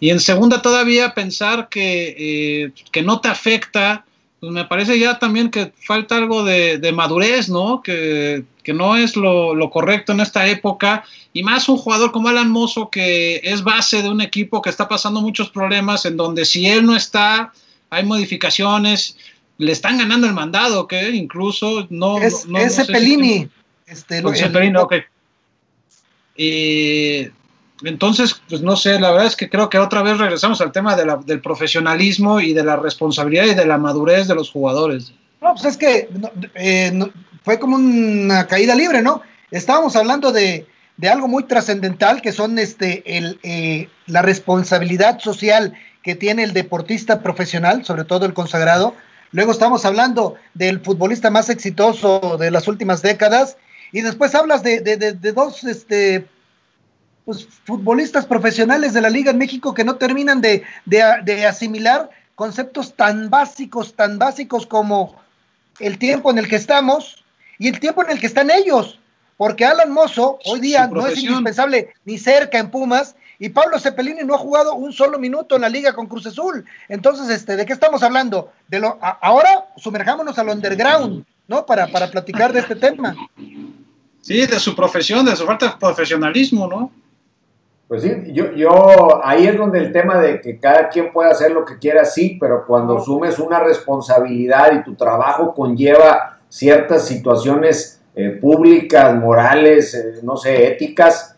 y en segunda todavía pensar que, eh, que no te afecta pues me parece ya también que falta algo de, madurez, ¿no? Que, no es lo, correcto en esta época. Y más un jugador como Alan Mozo, que es base de un equipo que está pasando muchos problemas, en donde si él no está, hay modificaciones, le están ganando el mandado, que incluso no. Es, no, es Cepelini. este, Cepelini, ok. Y entonces, pues no sé, la verdad es que creo que otra vez regresamos al tema del profesionalismo y de la responsabilidad y de la madurez de los jugadores. No, pues es que eh, fue como una caída libre, ¿no? Estábamos hablando de, algo muy trascendental que son este, el, eh, la responsabilidad social que tiene el deportista profesional, sobre todo el consagrado. Luego estamos hablando del futbolista más exitoso de las últimas décadas. Y después hablas de, de, de dos este, pues, futbolistas profesionales de la Liga en México que no terminan de, asimilar conceptos tan básicos, tan básicos como el tiempo en el que estamos y el tiempo en el que están ellos. Porque Alan Mozo hoy día no es indispensable ni cerca en Pumas y Pablo Cepelini no ha jugado un solo minuto en la liga con Cruz Azul. Entonces, este, ¿de qué estamos hablando? De lo, ahora sumerjámonos al underground, ¿no? Para, para platicar de este tema. Sí, de su profesión, de su falta de profesionalismo, ¿no? Pues sí, yo, yo ahí es donde el tema de que cada quien puede hacer lo que quiera, sí, pero cuando asumes una responsabilidad y tu trabajo conlleva ciertas situaciones eh, públicas, morales, eh, no sé, éticas,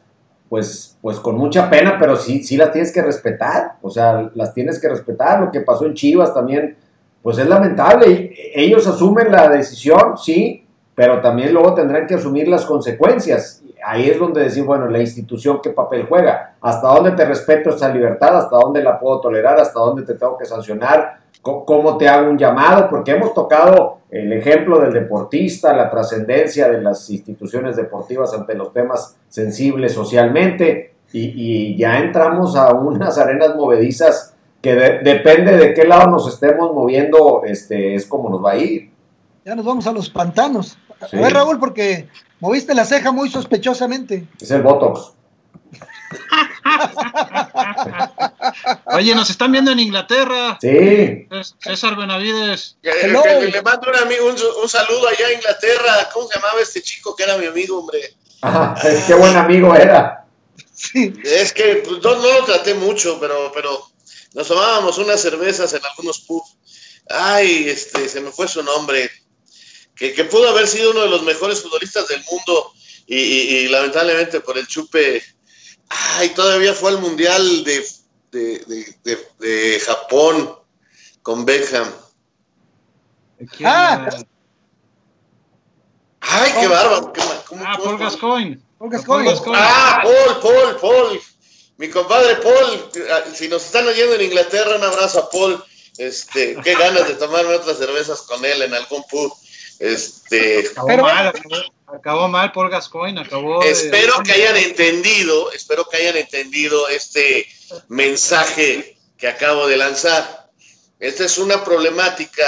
pues, pues con mucha pena, pero sí, sí las tienes que respetar, o sea, las tienes que respetar. Lo que pasó en Chivas también, pues es lamentable. Ellos asumen la decisión, sí, pero también luego tendrán que asumir las consecuencias. Ahí es donde decir, bueno, la institución qué papel juega, hasta dónde te respeto esa libertad, hasta dónde la puedo tolerar, hasta dónde te tengo que sancionar, cómo te hago un llamado, porque hemos tocado el ejemplo del deportista, la trascendencia de las instituciones deportivas ante los temas sensibles socialmente, y, ya entramos a unas arenas movedizas que depende de qué lado nos estemos moviendo, este, es como nos va a ir. Ya nos vamos a los pantanos. A ver, Raúl, porque moviste la ceja muy sospechosamente. Es el Botox. Oye, nos están viendo en Inglaterra. Sí. César Benavides. le mando un, amigo, un, saludo allá a Inglaterra. ¿Cómo se llamaba este chico que era mi amigo, hombre? Ah, qué buen amigo era. Sí. Es que pues, no, lo traté mucho, pero, pero nos tomábamos unas cervezas en algunos pubs. Ay, este, se me fue su nombre que, pudo haber sido uno de los mejores futbolistas del mundo y, lamentablemente por el chupe, ay, todavía fue al Mundial de, de, Japón con Beckham. Ah. Ay, qué bárbaro. ah, Paul Gascoigne. Paul Gascoigne. Ah, Paul, Paul, Paul. mi compadre Paul, si nos están oyendo en Inglaterra, un abrazo a Paul. Este, qué ganas de tomarme otras cervezas con él en algún pub. Este, acabó mal, acabó, mal Paul Gascoigne, acabó. Espero que hayan entendido, espero que hayan entendido este mensaje que acabo de lanzar. Esta es una problemática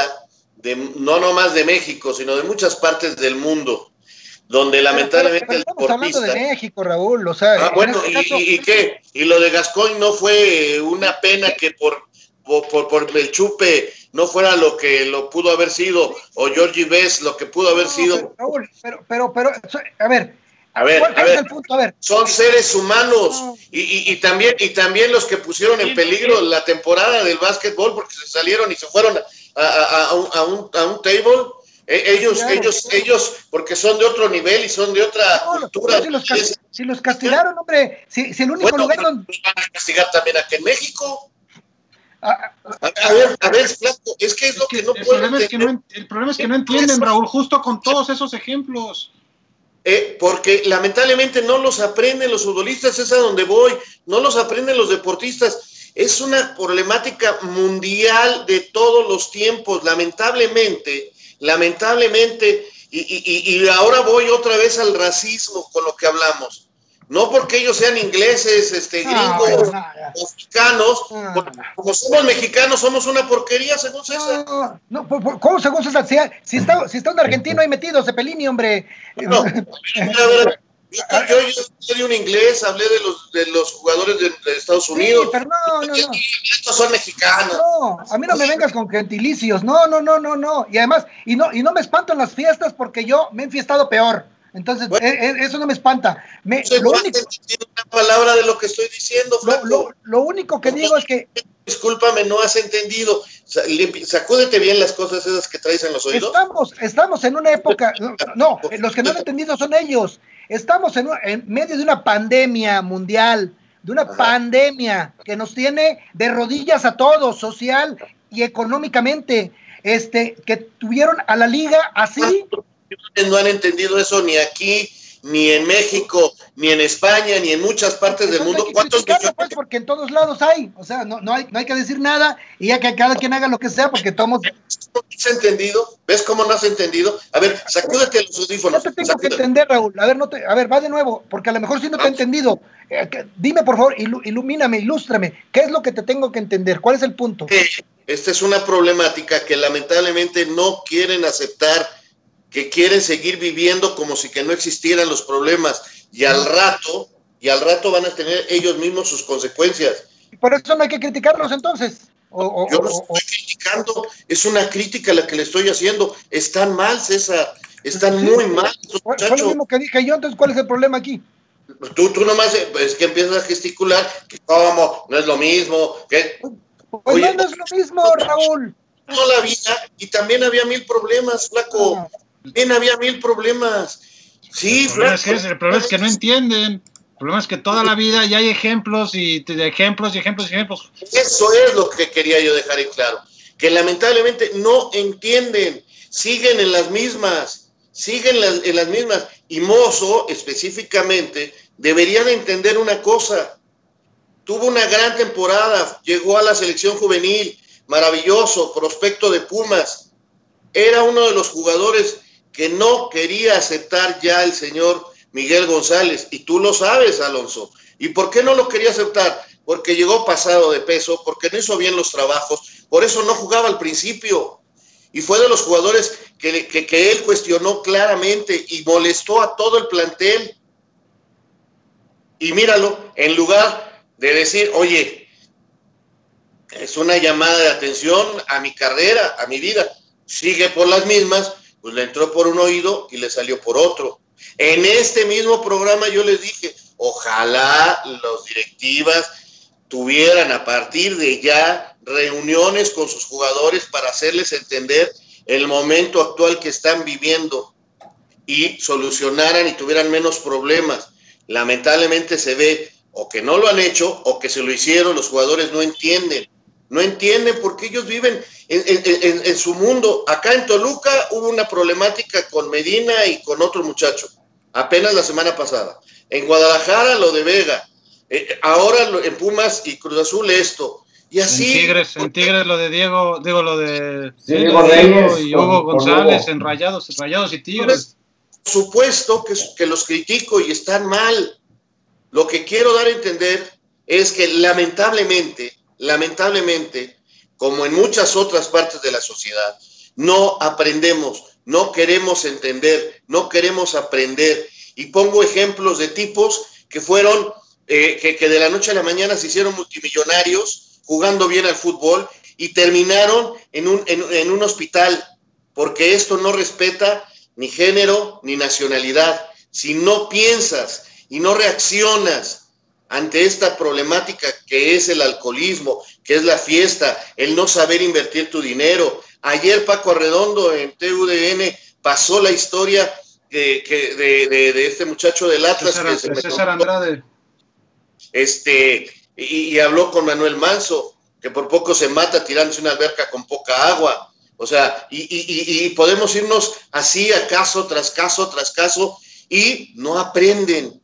de no nomás de México, sino de muchas partes del mundo donde lamentablemente estamos hablando de México, Raúl, o sea, ah, bueno, este y, qué? Y lo de Gascoigne no fue una pena que por, por, por, el chupe no fuera lo que lo pudo haber sido, o Georgie Bess lo que pudo haber sido. Raúl, pero, pero, pero, a ver, a ver, a ver, a ver, son seres humanos y, y, también y también los que pusieron en peligro la temporada del básquetbol porque se salieron y se fueron a, a, a, un, a un, a un table e, ellos, ellos, ellos, porque son de otro nivel y son de otra cultura. Si los, castigaron, hombre, si, si el único lugar donde. van a castigar también aquí en México. Ah, a, ver, a ver, Flaco, es que es lo que, no el problema es que no, El problema es que no entienden, Raúl, justo con todos esos ejemplos. Eh, porque lamentablemente no los aprenden los futbolistas, es a donde voy, no los aprenden los deportistas. Es una problemática mundial de todos los tiempos, lamentablemente lamentablemente, y, ahora voy otra vez al racismo con lo que hablamos. No porque ellos sean ingleses, este, gringos, mexicanos, como somos mexicanos, somos una porquería, según César. No, ¿cómo según César? Si, está, si está un argentino ahí metido, Cepelini, hombre. No, yo, yo, yo, un inglés, hablé de los, de los jugadores de, Estados Unidos. Sí, pero no, no, no. Estos son mexicanos. No, a mí no me vengas con gentilicios. No, no, no, no, no. Y además, y no, y no me espanto en las fiestas porque yo me he enfiestado peor. Entonces, e, e, eso no me espanta. Me, lo único, una palabra de lo que estoy diciendo, lo, lo, lo, único que digo es que. Discúlpame, no has entendidido. Sacúdete bien las cosas esas que traes en los oídos. Estamos, estamos en una época. No, los que no han entendido son ellos. Estamos en, medio de una pandemia mundial, de una pandemia que nos tiene de rodillas a todos, social y económicamente, este, que tuvieron a la liga así. No han entendido eso ni aquí, ni en México, ni en España, ni en muchas partes del mundo. ¿Cuántos pues, porque en todos lados hay, o sea, no, no, hay, no hay que decir nada y ya que cada quien haga lo que sea, porque todos. ¿No has entendido? ¿Ves cómo no has entendido? A ver, sacúdete los audífonos. No te tengo que entender, Raúl. A ver, no te, a ver, va de nuevo, porque a lo mejor sí no te he entendido. Eh, dime, por favor, ilumíname, ilústrame. ¿Qué es lo que te tengo que entender? ¿Cuál es el punto? Esta es una problemática que lamentablemente no quieren aceptar que quieren seguir viviendo como si que no existieran los problemas y al rato, y al rato van a tener ellos mismos sus consecuencias. ¿Y por eso no hay que criticarlos entonces? yo no estoy criticando, es una crítica la que le estoy haciendo. Están mal, César, están muy mal. Fue lo mismo que dije yo, entonces, ¿cuál es el problema aquí? Tú, tú nomás es que empiezas a gesticular, que cómo, no es lo mismo, que... Pues no es lo mismo, Raúl. No la vida y también había mil problemas, flaco. Ah. También había mil problemas. Sí, el problema, es que, el problema es que no entienden. El problema es que toda la vida ya hay ejemplos y ejemplos y ejemplos y ejemplos. Eso es lo que quería yo dejar en claro. Que lamentablemente no entienden, siguen en las mismas, siguen en las mismas. Y Mozo, específicamente, debería de entender una cosa. Tuvo una gran temporada, llegó a la selección juvenil, maravilloso, prospecto de Pumas. Era uno de los jugadores que no quería aceptar ya el señor Miguel González. Y tú lo sabes, Alonso. ¿Y por qué no lo quería aceptar? Porque llegó pasado de peso, porque no hizo bien los trabajos, por eso no jugaba al principio. Y fue de los jugadores que, que, él cuestionó claramente y molestó a todo el plantel. Y míralo, en lugar de decir, oye, es una llamada de atención a mi carrera, a mi vida, sigue por las mismas, pues le entró por un oído y le salió por otro. En este mismo programa yo les dije, ojalá las directivas tuvieran a partir de ya reuniones con sus jugadores para hacerles entender el momento actual que están viviendo y solucionaran y tuvieran menos problemas. Lamentablemente se ve o que no lo han hecho o que se lo hicieron, los jugadores no entienden no entienden por qué ellos viven en, su mundo. Acá en Toluca hubo una problemática con Medina y con otro muchacho, apenas la semana pasada. En Guadalajara lo de Vega. Eh, ahora en Pumas y Cruz Azul esto. Y así. En Tigres, en Tigres lo de Diego, digo lo de, Diego, Reyes y Hugo González, en Rayados, Rayados y Tigres. Por supuesto que, que los critico y están mal. Lo que quiero dar a entender es que lamentablemente, lamentablemente, como en muchas otras partes de la sociedad, no aprendemos, no queremos entender, no queremos aprender. Y pongo ejemplos de tipos que fueron, eh, que, de la noche a la mañana se hicieron multimillonarios jugando bien al fútbol y terminaron en un, en un hospital, porque esto no respeta ni género ni nacionalidad. Si no piensas y no reaccionas ante esta problemática que es el alcoholismo, que es la fiesta, el no saber invertir tu dinero, Ayer Paco Arredondo en TUDN pasó la historia de, de, este muchacho del Atlas. César, Andrade. Este, y, habló con Manuel Manso, que por poco se mata tirándose una alberca con poca agua. O sea, y, y, podemos irnos así a caso tras caso tras caso y no aprenden,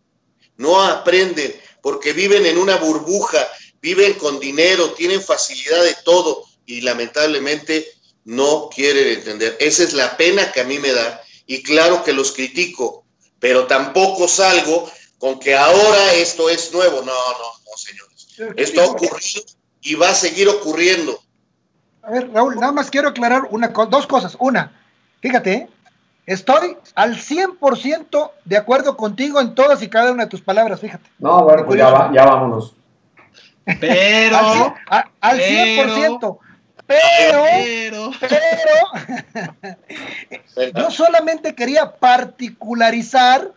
no aprenden, porque viven en una burbuja, viven con dinero, tienen facilidad de todo y lamentablemente no quieren entender. Esa es la pena que a mí me da y claro que los critico, pero tampoco salgo con que ahora esto es nuevo. No, no, no, señores. Esto ha ocurrido y va a seguir ocurriendo. A ver, Raúl, nada más quiero aclarar una, dos cosas. Una, fíjate, ¿eh? Estoy al 100% de acuerdo contigo en todas y cada una de tus palabras, fíjate. No, bueno, pues ya, vámonos. Pero, al, al 100%. Pero, pero, yo solamente quería particularizar,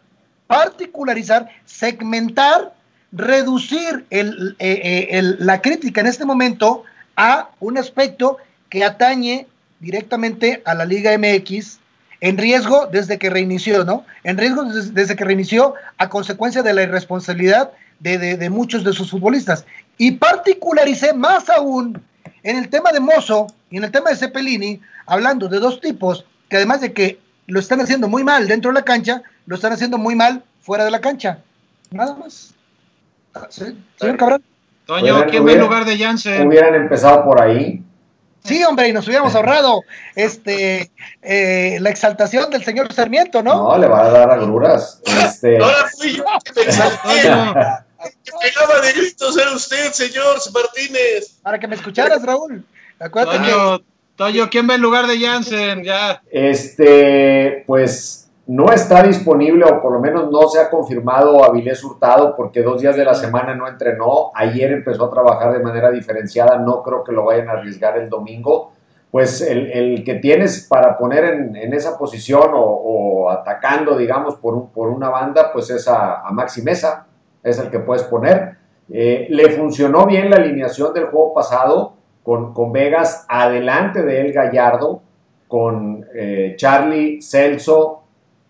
particularizar, segmentar, reducir el, eh, eh, la crítica en este momento a un aspecto que atañe directamente a la Liga MX en riesgo desde que reinició, ¿no? En riesgo desde, que reinició a consecuencia de la irresponsabilidad de, de muchos de sus futbolistas. Y particularicé más aún en el tema de Mozo y en el tema de Cepelini, hablando de dos tipos que además de que lo están haciendo muy mal dentro de la cancha, lo están haciendo muy mal fuera de la cancha. Nada más. Señor Cabral. Toño, ¿quién en lugar de Jansen? Hubieran empezado por ahí. Sí, hombre, y nos hubiéramos ahorrado este eh, la exaltación del señor Sarmiento, ¿no? No, le va a dar agruras. Este... Ahora fui yo que pegaba de gritos era usted, señor Martínez. Para que me escucharas, Raúl. Toño, Toño, ¿quién va en lugar de Jansen? Ya. Este, pues no está disponible o por lo menos no se ha confirmado Avilés Hurtado porque dos días de la semana no entrenó. Ayer empezó a trabajar de manera diferenciada. No creo que lo vayan a arriesgar el domingo. Pues el, que tienes para poner en, esa posición o, atacando, digamos, por, una banda, pues es a, Maxi Mesa es el que puedes poner. Eh, le funcionó bien la alineación del juego pasado con, con Vegas adelante de él Gallardo, con eh, Charlie, Celso,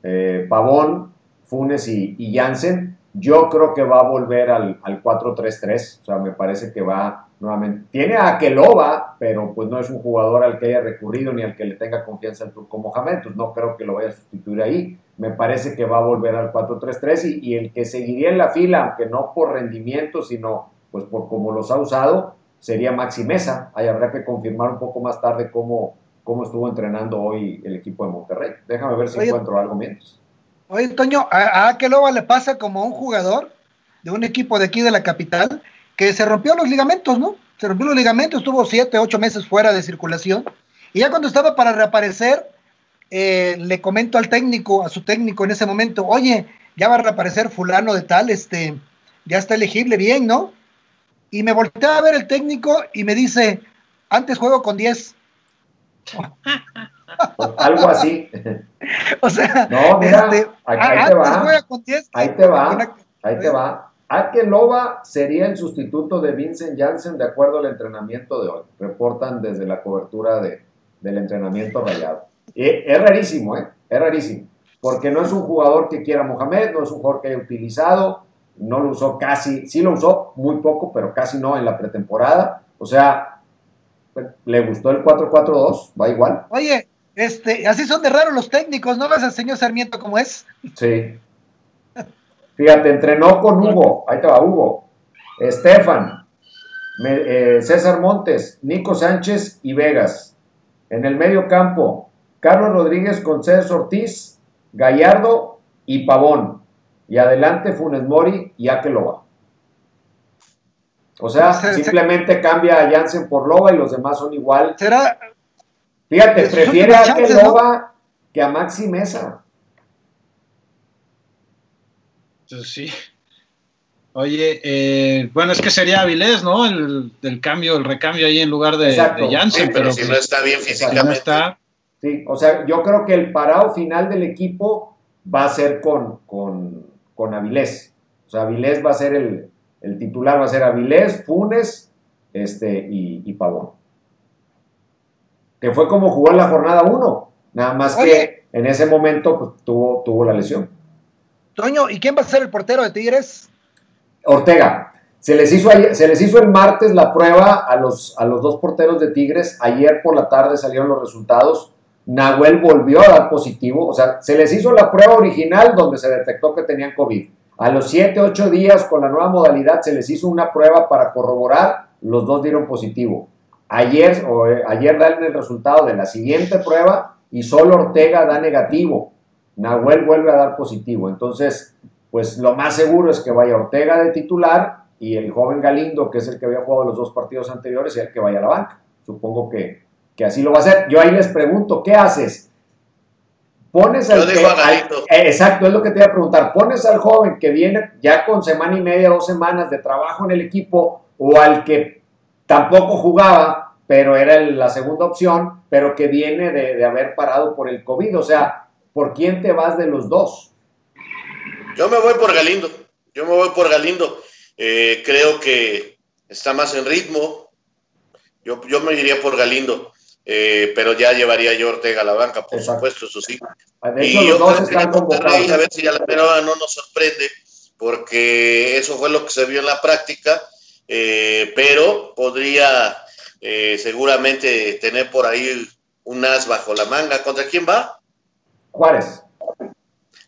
eh, Pavón, Funes y, y Jansen. Yo creo que va a volver al, al 4-3-3, o sea, me parece que va nuevamente. Tiene a Keloba, pero pues no es un jugador al que haya recurrido ni al que le tenga confianza el turco Mohamed, pues no creo que lo vaya a sustituir ahí. Me parece que va a volver al 4-3-3 y, y, el que seguiría en la fila, aunque no por rendimiento, sino pues por cómo los ha usado, sería Maxi Mesa. Ahí habrá que confirmar un poco más tarde cómo, cómo estuvo entrenando hoy el equipo de Monterrey. Déjame ver si encuentro algo mientras. Oye, Toño, a, a Keloba le pasa como a un jugador de un equipo de aquí de la capital que se rompió los ligamentos, ¿no? Se rompió los ligamentos, estuvo siete, ocho meses fuera de circulación. Y ya cuando estaba para reaparecer, eh, le comento al técnico, a su técnico en ese momento, oye, ya va a reaparecer fulano de tal, este, ya está elegible bien, ¿no? Y me volteé a ver el técnico y me dice, antes juego con 10. Algo así. o sea, no, mira, este, ahí, te va. ahí te va. Ahí te va. Akeloba sería el sustituto de Vincent Janssen de acuerdo al entrenamiento de hoy. Reportan desde la cobertura de, del entrenamiento rayado. es rarísimo, ¿eh? Es rarísimo. Porque no es un jugador que quiera Mohamed, no es un jugador que haya utilizado, no lo usó casi, sí lo usó muy poco, pero casi no en la pretemporada. O sea, le gustó el 4-4-2, va igual. Oye, este, así son de raros los técnicos, ¿no ves al señor Sarmiento como es? Sí. Fíjate, entrenó con Hugo, ahí te va Hugo, Estefan, eh, César Montes, Nico Sánchez y Vegas. En el medio campo, Carlos Rodríguez con César Ortiz, Gallardo y Pavón. Y adelante Funes Mori y Akeloba. O sea, simplemente cambia a Jansen por Loba y los demás son igual. ¿Será? Fíjate, prefiere a Akeloba que a Maxi Mesa. Pues sí. Oye, eh, bueno, es que sería Avilés, ¿no? El, cambio, el recambio ahí en lugar de, Janssen. pero, si no pues, está bien físicamente. está. Sí, o sea, yo creo que el parado final del equipo va a ser con, con, con Avilés. O sea, Avilés va a ser el, el titular, va a ser Avilés, Funes este, y, y Pavón. Que fue como jugó en la jornada 1. Nada más que en ese momento pues, tuvo, tuvo la lesión. Toño, ¿y quién va a ser el portero de Tigres? Ortega. Se les, hizo se les hizo el martes la prueba a los, a los dos porteros de Tigres. Ayer por la tarde salieron los resultados. Nahuel volvió a dar positivo. O sea, se les hizo la prueba original donde se detectó que tenían COVID. A los 7, 8 días con la nueva modalidad se les hizo una prueba para corroborar. Los dos dieron positivo. Ayer, o, eh, ayer dan el resultado de la siguiente prueba y solo Ortega da negativo. Nahuel vuelve a dar positivo. Entonces, pues lo más seguro es que vaya Ortega de titular y el joven Galindo, que es el que había jugado los dos partidos anteriores, sea el que vaya a la banca. Supongo que, así lo va a hacer. Yo ahí les pregunto, ¿qué haces? Pones al, que, eh, exacto, es lo que te iba a preguntar. Pones al joven que viene ya con semana y media, dos semanas de trabajo en el equipo, o al que tampoco jugaba, pero era la segunda opción, pero que viene de, de haber parado por el COVID. O sea, ¿por quién te vas de los dos? Yo me voy por Galindo. Yo me voy por Galindo. Eh, creo que está más en ritmo. Yo, yo me iría por Galindo. Eh, pero ya llevaría yo Ortega a la banca, por supuesto, eso sí. y yo creo que a ver si a la Perona no nos sorprende, porque eso fue lo que se vio en la práctica, eh, pero podría seguramente tener por ahí un as bajo la manga. ¿Contra quién va? Juárez.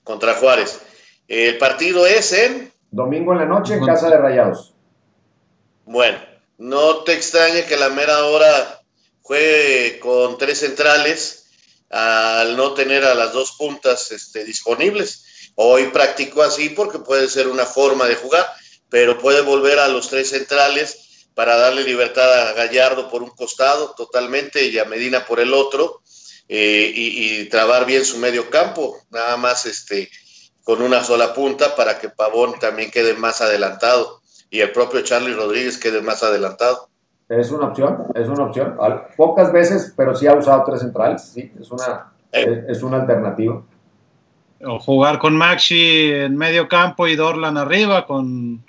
Contra Juárez. El partido es en... Domingo en la noche en Casa de Rayados. Bueno, no te extrañe que la mera hora juegue con tres centrales al no tener a las dos puntas este, disponibles. Hoy practicó así porque puede ser una forma de jugar, pero puede volver a los tres centrales para darle libertad a Gallardo por un costado totalmente y a Medina por el otro eh, y, y, trabar bien su medio campo. Nada más este, con una sola punta para que Pavón también quede más adelantado y el propio Charlie Rodríguez quede más adelantado. Es una opción, es una opción. Pocas veces, pero sí ha usado tres centrales, sí, es una, eh. es, una alternativa. O jugar con Maxi en medio campo y Dorlan arriba, con,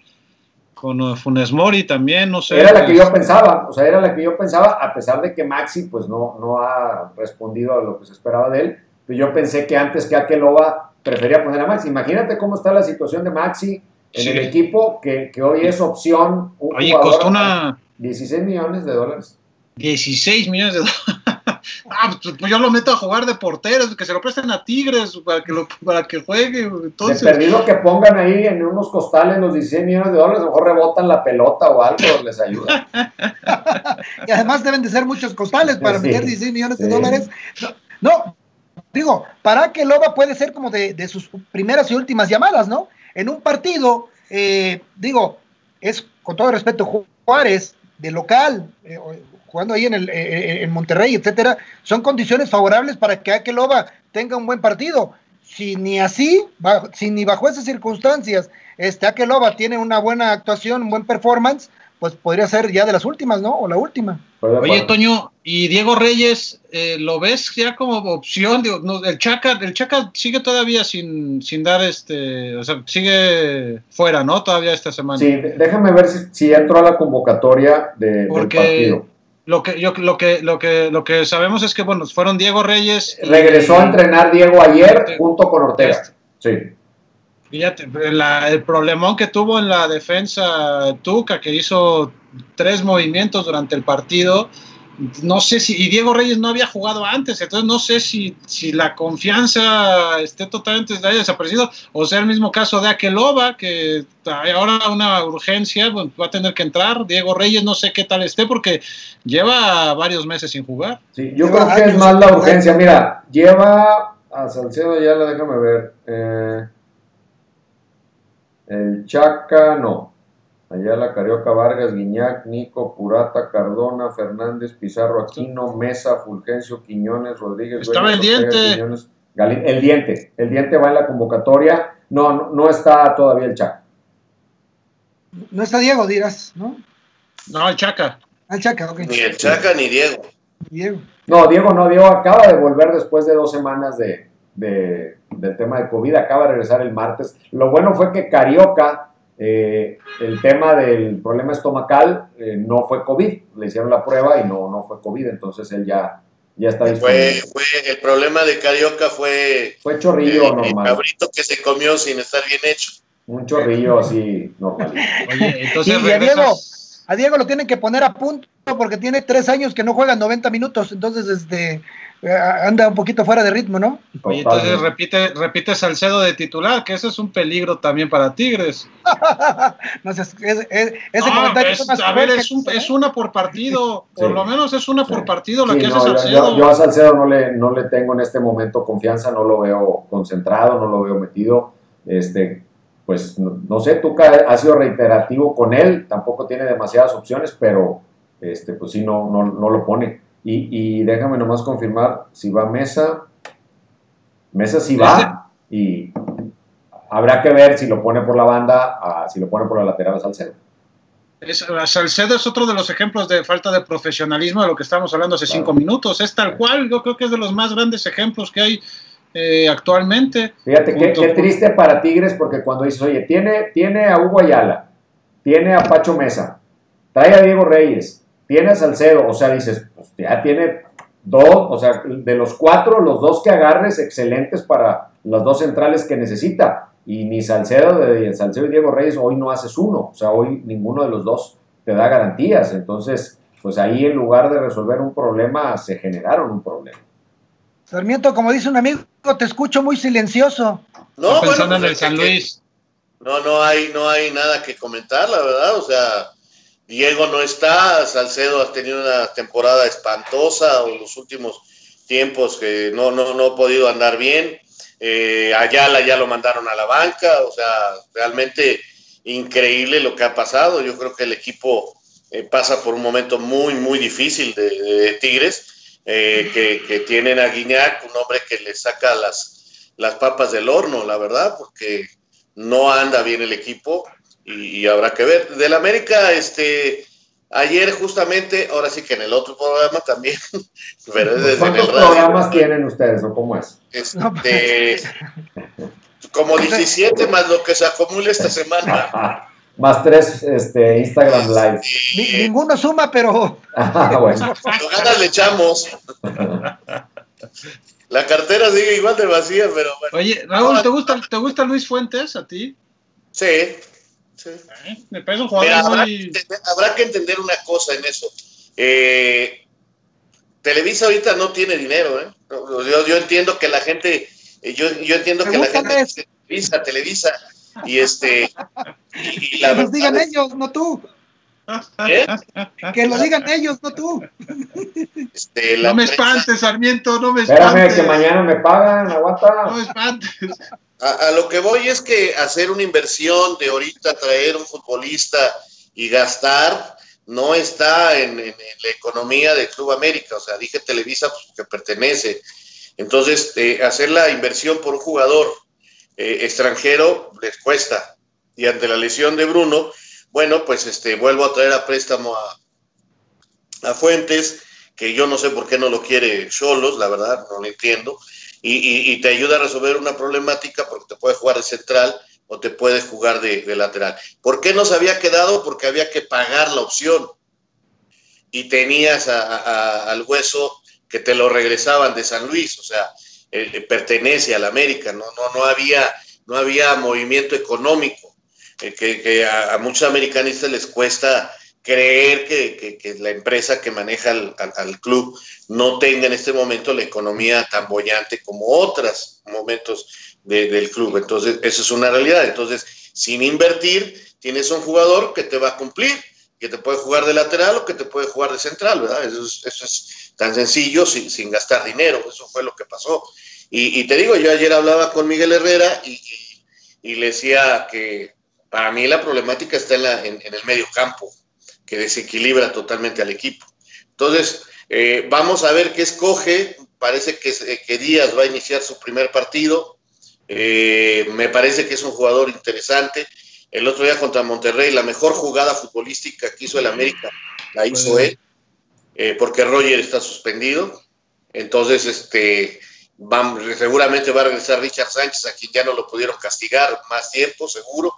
con Funes Mori también, no sé. Era la que yo pensaba, o sea, era la que yo pensaba, a pesar de que Maxi pues no, no ha respondido a lo que se esperaba de él, pero yo pensé que antes que Akeloba prefería poner a Maxi. Imagínate cómo está la situación de Maxi en el equipo, que, hoy es opción. Un Oye, costó una. 16 millones de dólares. 16 millones de dólares. ah, pues, pues yo lo meto a jugar de porteros, que se lo presten a Tigres para que, lo, para que juegue. Entonces... De perdido que pongan ahí en unos costales los 16 millones de dólares, a lo mejor rebotan la pelota o algo, les ayuda. y además deben de ser muchos costales para meter 16 millones de dólares. no, Digo, para que Loba puede ser como de, sus primeras y últimas llamadas, ¿no? En un partido, eh, digo, es con todo respeto, Juárez, de local, eh, jugando ahí en, el, eh, en Monterrey, etcétera, son condiciones favorables para que Akeloba tenga un buen partido. Si ni así, si ni bajo esas circunstancias, este Akeloba tiene una buena actuación, un buen performance, pues podría ser ya de las últimas, ¿no? O la última. Oye, Toño, ¿y Diego Reyes eh, lo ves ya como opción? el Chaca, el Chaca sigue todavía sin, sin dar este, o sea, sigue fuera, ¿no? Todavía esta semana. Sí, déjame ver si, si entró a la convocatoria de, Porque del partido. Lo que, yo, lo, que, lo, que, lo que sabemos es que, bueno, fueron Diego Reyes. Regresó a entrenar Diego ayer junto con Ortega. Sí. Fíjate, el problemón que tuvo en la defensa Tuca, que hizo tres movimientos durante el partido no sé si, y Diego Reyes no había jugado antes, entonces no sé si, si la confianza esté totalmente desaparecido, o sea el mismo caso de Aqueloba, que ahora una urgencia, pues, va a tener que entrar, Diego Reyes no sé qué tal esté, porque lleva varios meses sin jugar. Sí, yo creo que es más la urgencia, mira, lleva a Salcedo, ya la déjame ver, eh, el Chaca, no, Ayala, Carioca, Vargas, Guiñac, Nico, Purata, Cardona, Fernández, Pizarro, Aquino, Mesa, Fulgencio, Quiñones, Rodríguez. Estaba el diente. el diente. El diente va en la convocatoria. No, no, está todavía el Chaca. No está Diego, dirás, ¿no? No, el Chaca. El Chaca, ok. Ni el Chaca ni Diego. Diego. No, Diego no, Diego acaba de volver después de dos semanas de, del tema de COVID, acaba de regresar el martes. Lo bueno fue que Carioca eh, el tema del problema estomacal eh, no fue COVID, le hicieron la prueba y no, no fue COVID, entonces él ya, ya está disponible. Fue, el problema de Carioca fue... Fue chorrillo normal. El cabrito que se comió sin estar bien hecho. Un chorrillo así normal. Oye, entonces y a Diego, a Diego lo tienen que poner a punto porque tiene tres años que no juega 90 minutos, entonces este eh, anda un poquito fuera de ritmo, ¿no? Y entonces repite, repite Salcedo de titular, que eso es un peligro también para Tigres. no sé, ese comentario es, a ver, es, una por partido, por lo menos es una por partido la que hace Salcedo. Yo, a Salcedo no le, no le tengo en este momento confianza, no lo veo concentrado, no lo veo metido. Este, pues no, sé, Tuca ha sido reiterativo con él, tampoco tiene demasiadas opciones, pero este, pues sí, no, no, no lo pone. Y, déjame nomás confirmar si va Mesa. Mesa sí va. Y habrá que ver si lo pone por la banda, si lo pone por la lateral a Salcedo. Salcedo es otro de los ejemplos de falta de profesionalismo de lo que estábamos hablando hace cinco minutos. Es tal cual, yo creo que es de los más grandes ejemplos que hay eh, actualmente. Fíjate, qué, triste para Tigres porque cuando dices, oye, tiene, tiene a Hugo Ayala, tiene a Pacho Mesa, trae a Diego Reyes, tiene a Salcedo, o sea, dices, pues ya tiene dos, o sea, de los cuatro, los dos que agarres, excelentes para las dos centrales que necesita. Y ni Salcedo, de Salcedo y Diego Reyes, hoy no haces uno, o sea, hoy ninguno de los dos te da garantías. Entonces, pues ahí en lugar de resolver un problema, se generaron un problema. Sarmiento, como dice un amigo, te escucho muy silencioso. No, pensando en el San Luis. No, no hay, no hay nada que comentar, la verdad. O sea, Diego no está, Salcedo ha tenido una temporada espantosa en los últimos tiempos que no, no, no ha podido andar bien. Eh, Ayala ya lo mandaron a la banca, o sea, realmente increíble lo que ha pasado. Yo creo que el equipo eh, pasa por un momento muy, muy difícil de, Tigres, eh, que, tienen a Guiñac, un hombre que le saca las, las papas del horno, la verdad, porque no anda bien el equipo y, habrá que ver. Del América, este, ayer justamente, ahora sí que en el otro programa también, pero ¿Cuántos programas tienen ustedes o cómo es? Este, como 17 más lo que se acumula esta semana. más tres este, Instagram Live. ninguno suma, pero. Ah, bueno. ganas le echamos. La cartera sigue igual de vacía, pero bueno. Oye, Raúl, ¿te gusta, ¿te gusta Luis Fuentes a ti? Sí. Eh, me parece un jugador habrá, que entender una cosa en eso. Eh, Televisa ahorita no tiene dinero, ¿eh? Yo, entiendo que la gente, yo, entiendo que la gente Televisa, Televisa, y este... Y, que nos digan ellos, no tú. Que lo digan ellos, no tú. Este, no me espantes, Sarmiento, no me espantes. Espérame, que mañana me pagan, aguanta. No me espantes. A, lo que voy es que hacer una inversión de ahorita, traer un futbolista y gastar, no está en, la economía del Club América. O sea, dije Televisa pues, que pertenece. Entonces, eh, hacer la inversión por un jugador eh, extranjero les cuesta. Y ante la lesión de Bruno, bueno, pues este, vuelvo a traer a préstamo a, a Fuentes, que yo no sé por qué no lo quiere Cholos, la verdad, no lo entiendo y, te ayuda a resolver una problemática porque te puede jugar de central o te puede jugar de, lateral. ¿Por qué no se había quedado? Porque había que pagar la opción y tenías al hueso que te lo regresaban de San Luis, o sea, pertenece al América, no, no, no, había, no había movimiento económico, eh, que, a, muchos americanistas les cuesta creer que, la empresa que maneja al, club no tenga en este momento la economía tan bollante como otros momentos del club. Entonces, eso es una realidad. Entonces, sin invertir, tienes un jugador que te va a cumplir, que te puede jugar de lateral o que te puede jugar de central, ¿verdad? Eso es, tan sencillo sin, gastar dinero. Eso fue lo que pasó. Y, te digo, yo ayer hablaba con Miguel Herrera y, le decía que para mí la problemática está en, en el medio campo que desequilibra totalmente al equipo. Entonces, eh, vamos a ver qué escoge. Parece que, que, Díaz va a iniciar su primer partido. Eh, me parece que es un jugador interesante. El otro día contra Monterrey, la mejor jugada futbolística que hizo el América la hizo él, eh, porque Roger está suspendido. Entonces, este, seguramente va a regresar Richard Sánchez, a quien ya no lo pudieron castigar más tiempo, seguro.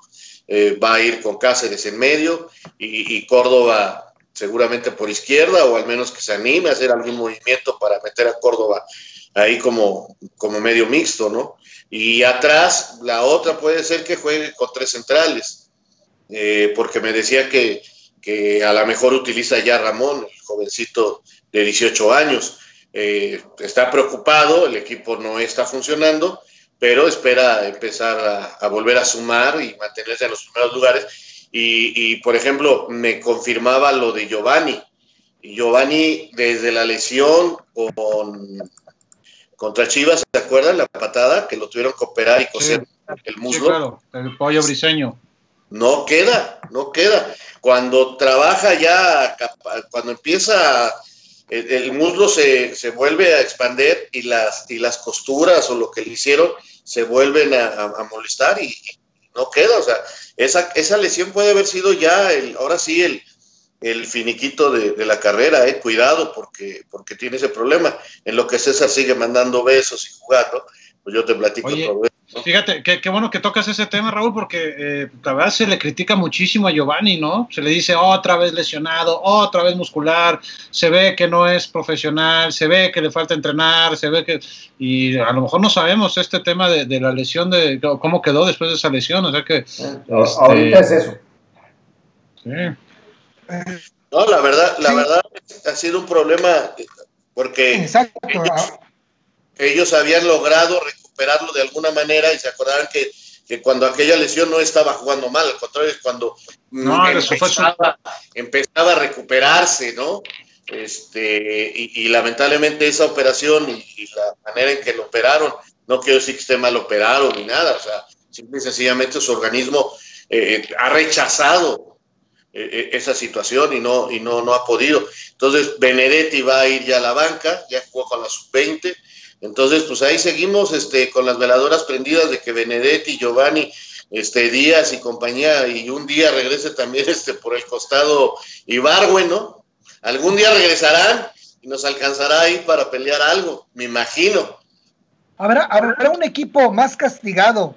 Eh, va a ir con Cáceres en medio y, Córdoba seguramente por izquierda o al menos que se anime a hacer algún movimiento para meter a Córdoba ahí como, como medio mixto, ¿no? Y atrás, la otra puede ser que juegue con tres centrales, eh, porque me decía que, que a lo mejor utiliza ya Ramón, el jovencito de 18 años. Eh, está preocupado, el equipo no está funcionando, pero espera empezar a, volver a sumar y mantenerse en los primeros lugares. Y, por ejemplo, me confirmaba lo de Giovanni. Giovanni, desde la lesión con, contra Chivas, ¿se acuerdan? La patada que lo tuvieron que operar y coser el muslo. claro, el pollo briseño. No queda, no queda. Cuando trabaja ya, cuando empieza el, muslo se, se, vuelve a expander y las, y las costuras o lo que le hicieron se vuelven a, molestar y, no queda. O sea, esa, esa lesión puede haber sido ya, el, ahora sí, el, el finiquito de, la carrera, eh, cuidado porque, porque tiene ese problema. En lo que César sigue mandando besos y jugando, pues yo te platico todo Fíjate, qué, bueno que tocas ese tema, Raúl, porque eh, la verdad se le critica muchísimo a Giovanni, ¿no? Se le dice otra vez lesionado, otra vez muscular, se ve que no es profesional, se ve que le falta entrenar, se ve que... Y a lo mejor no sabemos este tema de, la lesión, de cómo quedó después de esa lesión, o sea que... Eh, ahorita es eso. Sí. No, la verdad, la verdad ha sido un problema porque ellos, habían logrado recuperarlo de alguna manera y se acordaban que, cuando aquella lesión no estaba jugando mal, al contrario, es cuando empezaba, empezaba, a recuperarse, ¿no? Este, y, lamentablemente esa operación y, la manera en que lo operaron, no quiero decir que esté mal operado ni nada, o sea, simple y sencillamente su organismo eh, ha rechazado eh, eh, esa situación y no, y no, no ha podido. Entonces, Benedetti va a ir ya a la banca, ya jugó con la sub-20, entonces, pues ahí seguimos este, con las veladoras prendidas de que Benedetti, Giovanni, este, Díaz y compañía, y un día regrese también este, por el costado Ibargüen, ¿no? Algún día regresarán y nos alcanzará ahí para pelear algo, me imagino. ¿Habrá, habrá un equipo más castigado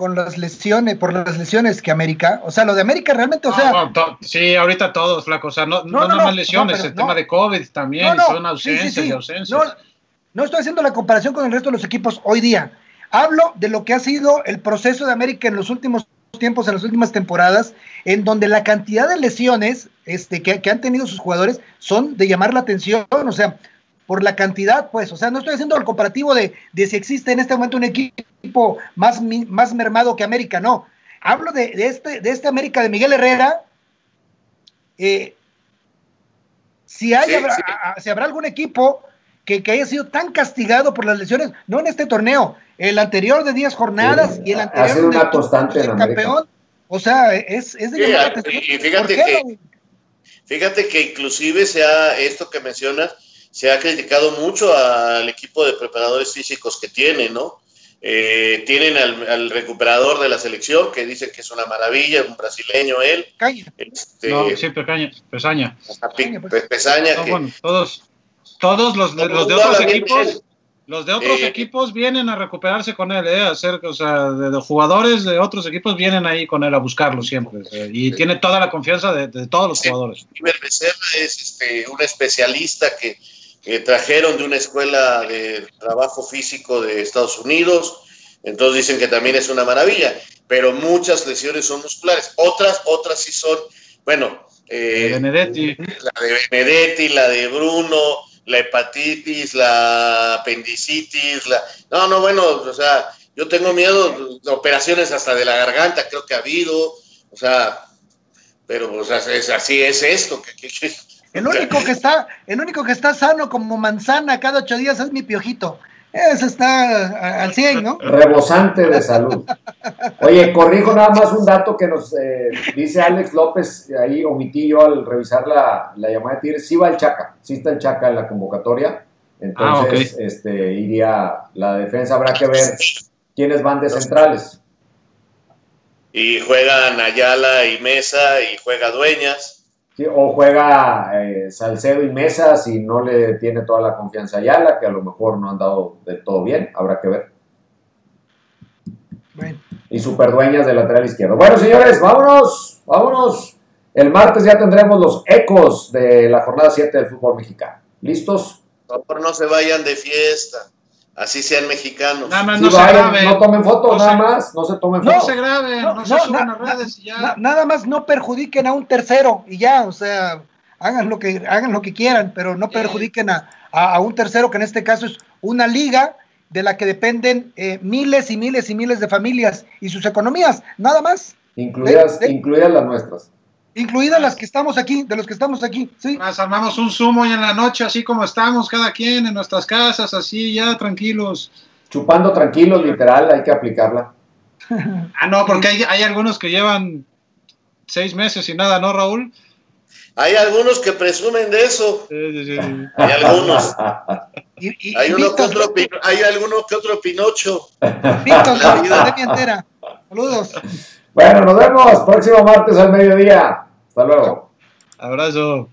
con las lesiones, por las lesiones que América. O sea, lo de América realmente, o sea. sí, ahorita todos, flaco. O sea, no, no, no, más lesiones, el tema de COVID también, son ausencias y ausencias. No estoy haciendo la comparación con el resto de los equipos hoy día. Hablo de lo que ha sido el proceso de América en los últimos tiempos, en las últimas temporadas, en donde la cantidad de lesiones este, que, han tenido sus jugadores son de llamar la atención, o sea, por la cantidad, pues, o sea, no estoy haciendo el comparativo de, si existe en este momento un equipo más, más mermado que América, no. Hablo de, este, de este América de Miguel Herrera. Eh, si, hay, si habrá algún equipo que, haya sido tan castigado por las lesiones, no en este torneo, el anterior de 10 jornadas y el anterior de una constante campeón. O sea, es, es de Y fíjate que, fíjate que inclusive sea esto que mencionas, se ha criticado mucho al equipo de preparadores físicos que tiene, ¿no? Eh, tienen al, recuperador de la selección que dice que es una maravilla, un brasileño él. Caña. Este, no, sí, Pesaña. Pesaña, pues. Pesaña todos, todos los, de, los de otros equipos, los de otros equipos vienen a recuperarse con él, ¿eh? hacer, o sea, de, los jugadores de otros equipos vienen ahí con él a buscarlo siempre. Eh, y tiene toda la confianza de, todos los jugadores. Becerra es este, un especialista que, trajeron de una escuela de trabajo físico de Estados Unidos. Entonces dicen que también es una maravilla, pero muchas lesiones son musculares. Otras, otras sí son, bueno, eh, Benedetti. la de Benedetti, la de Bruno, la hepatitis, la apendicitis, la... No, no, bueno, o sea, yo tengo miedo de operaciones hasta de la garganta, creo que ha habido, o sea, pero o sea, es, así es esto. Que, que- El único que está, el único que está sano como manzana cada ocho días es mi piojito. Ese está a- al 100, ¿no? Rebosante de salud. Oye, corrijo nada más un dato que nos eh, dice Alex López, ahí omití yo al revisar la, la llamada de Tigres, sí va el Chaca, sí está el Chaca en la convocatoria, entonces este, iría la defensa, habrá que ver quiénes van de centrales. y juegan Ayala y Mesa y juega Dueñas. Sí, o juega eh, Salcedo y Mesa si no le tiene toda la confianza a Ayala, que a lo mejor no han dado del todo bien, habrá que ver. Bueno, y superdueñas del lateral izquierdo. Bueno, señores, vámonos, vámonos. El martes ya tendremos los ecos de la jornada 7 del fútbol mexicano. ¿Listos? Por favor, no se vayan de fiesta, así sean mexicanos. Nada más Sí, no se graben. no tomen fotos, No nada se- más, no se tomen No fotos. se graben, no, No, se no, suban na- a redes y ya. na- nada más no perjudiquen a un tercero y ya, o sea, hagan lo que hagan lo que quieran, pero no perjudiquen a, a- a un tercero que en este caso es una liga de la que dependen eh, miles y miles y miles de familias y sus economías, nada más, Incluidas, Eh, eh. incluidas las nuestras. Incluidas las que estamos aquí, de los que estamos aquí, sí. Más armamos un zumo y en la noche, así como estamos, cada quien en nuestras casas, así ya tranquilos. Chupando tranquilos, literal, hay que aplicarla. Ah, no, porque hay, hay algunos que llevan seis meses y nada, ¿no, Raúl? Hay algunos que presumen de eso. Sí, sí, sí. Hay algunos. Y, y- Hay, y uno que otro, hay alguno que otro Pinocho. Víctor, La la vida. entera. Saludos. Bueno, nos vemos próximo martes al mediodía. Hasta luego. Abrazo.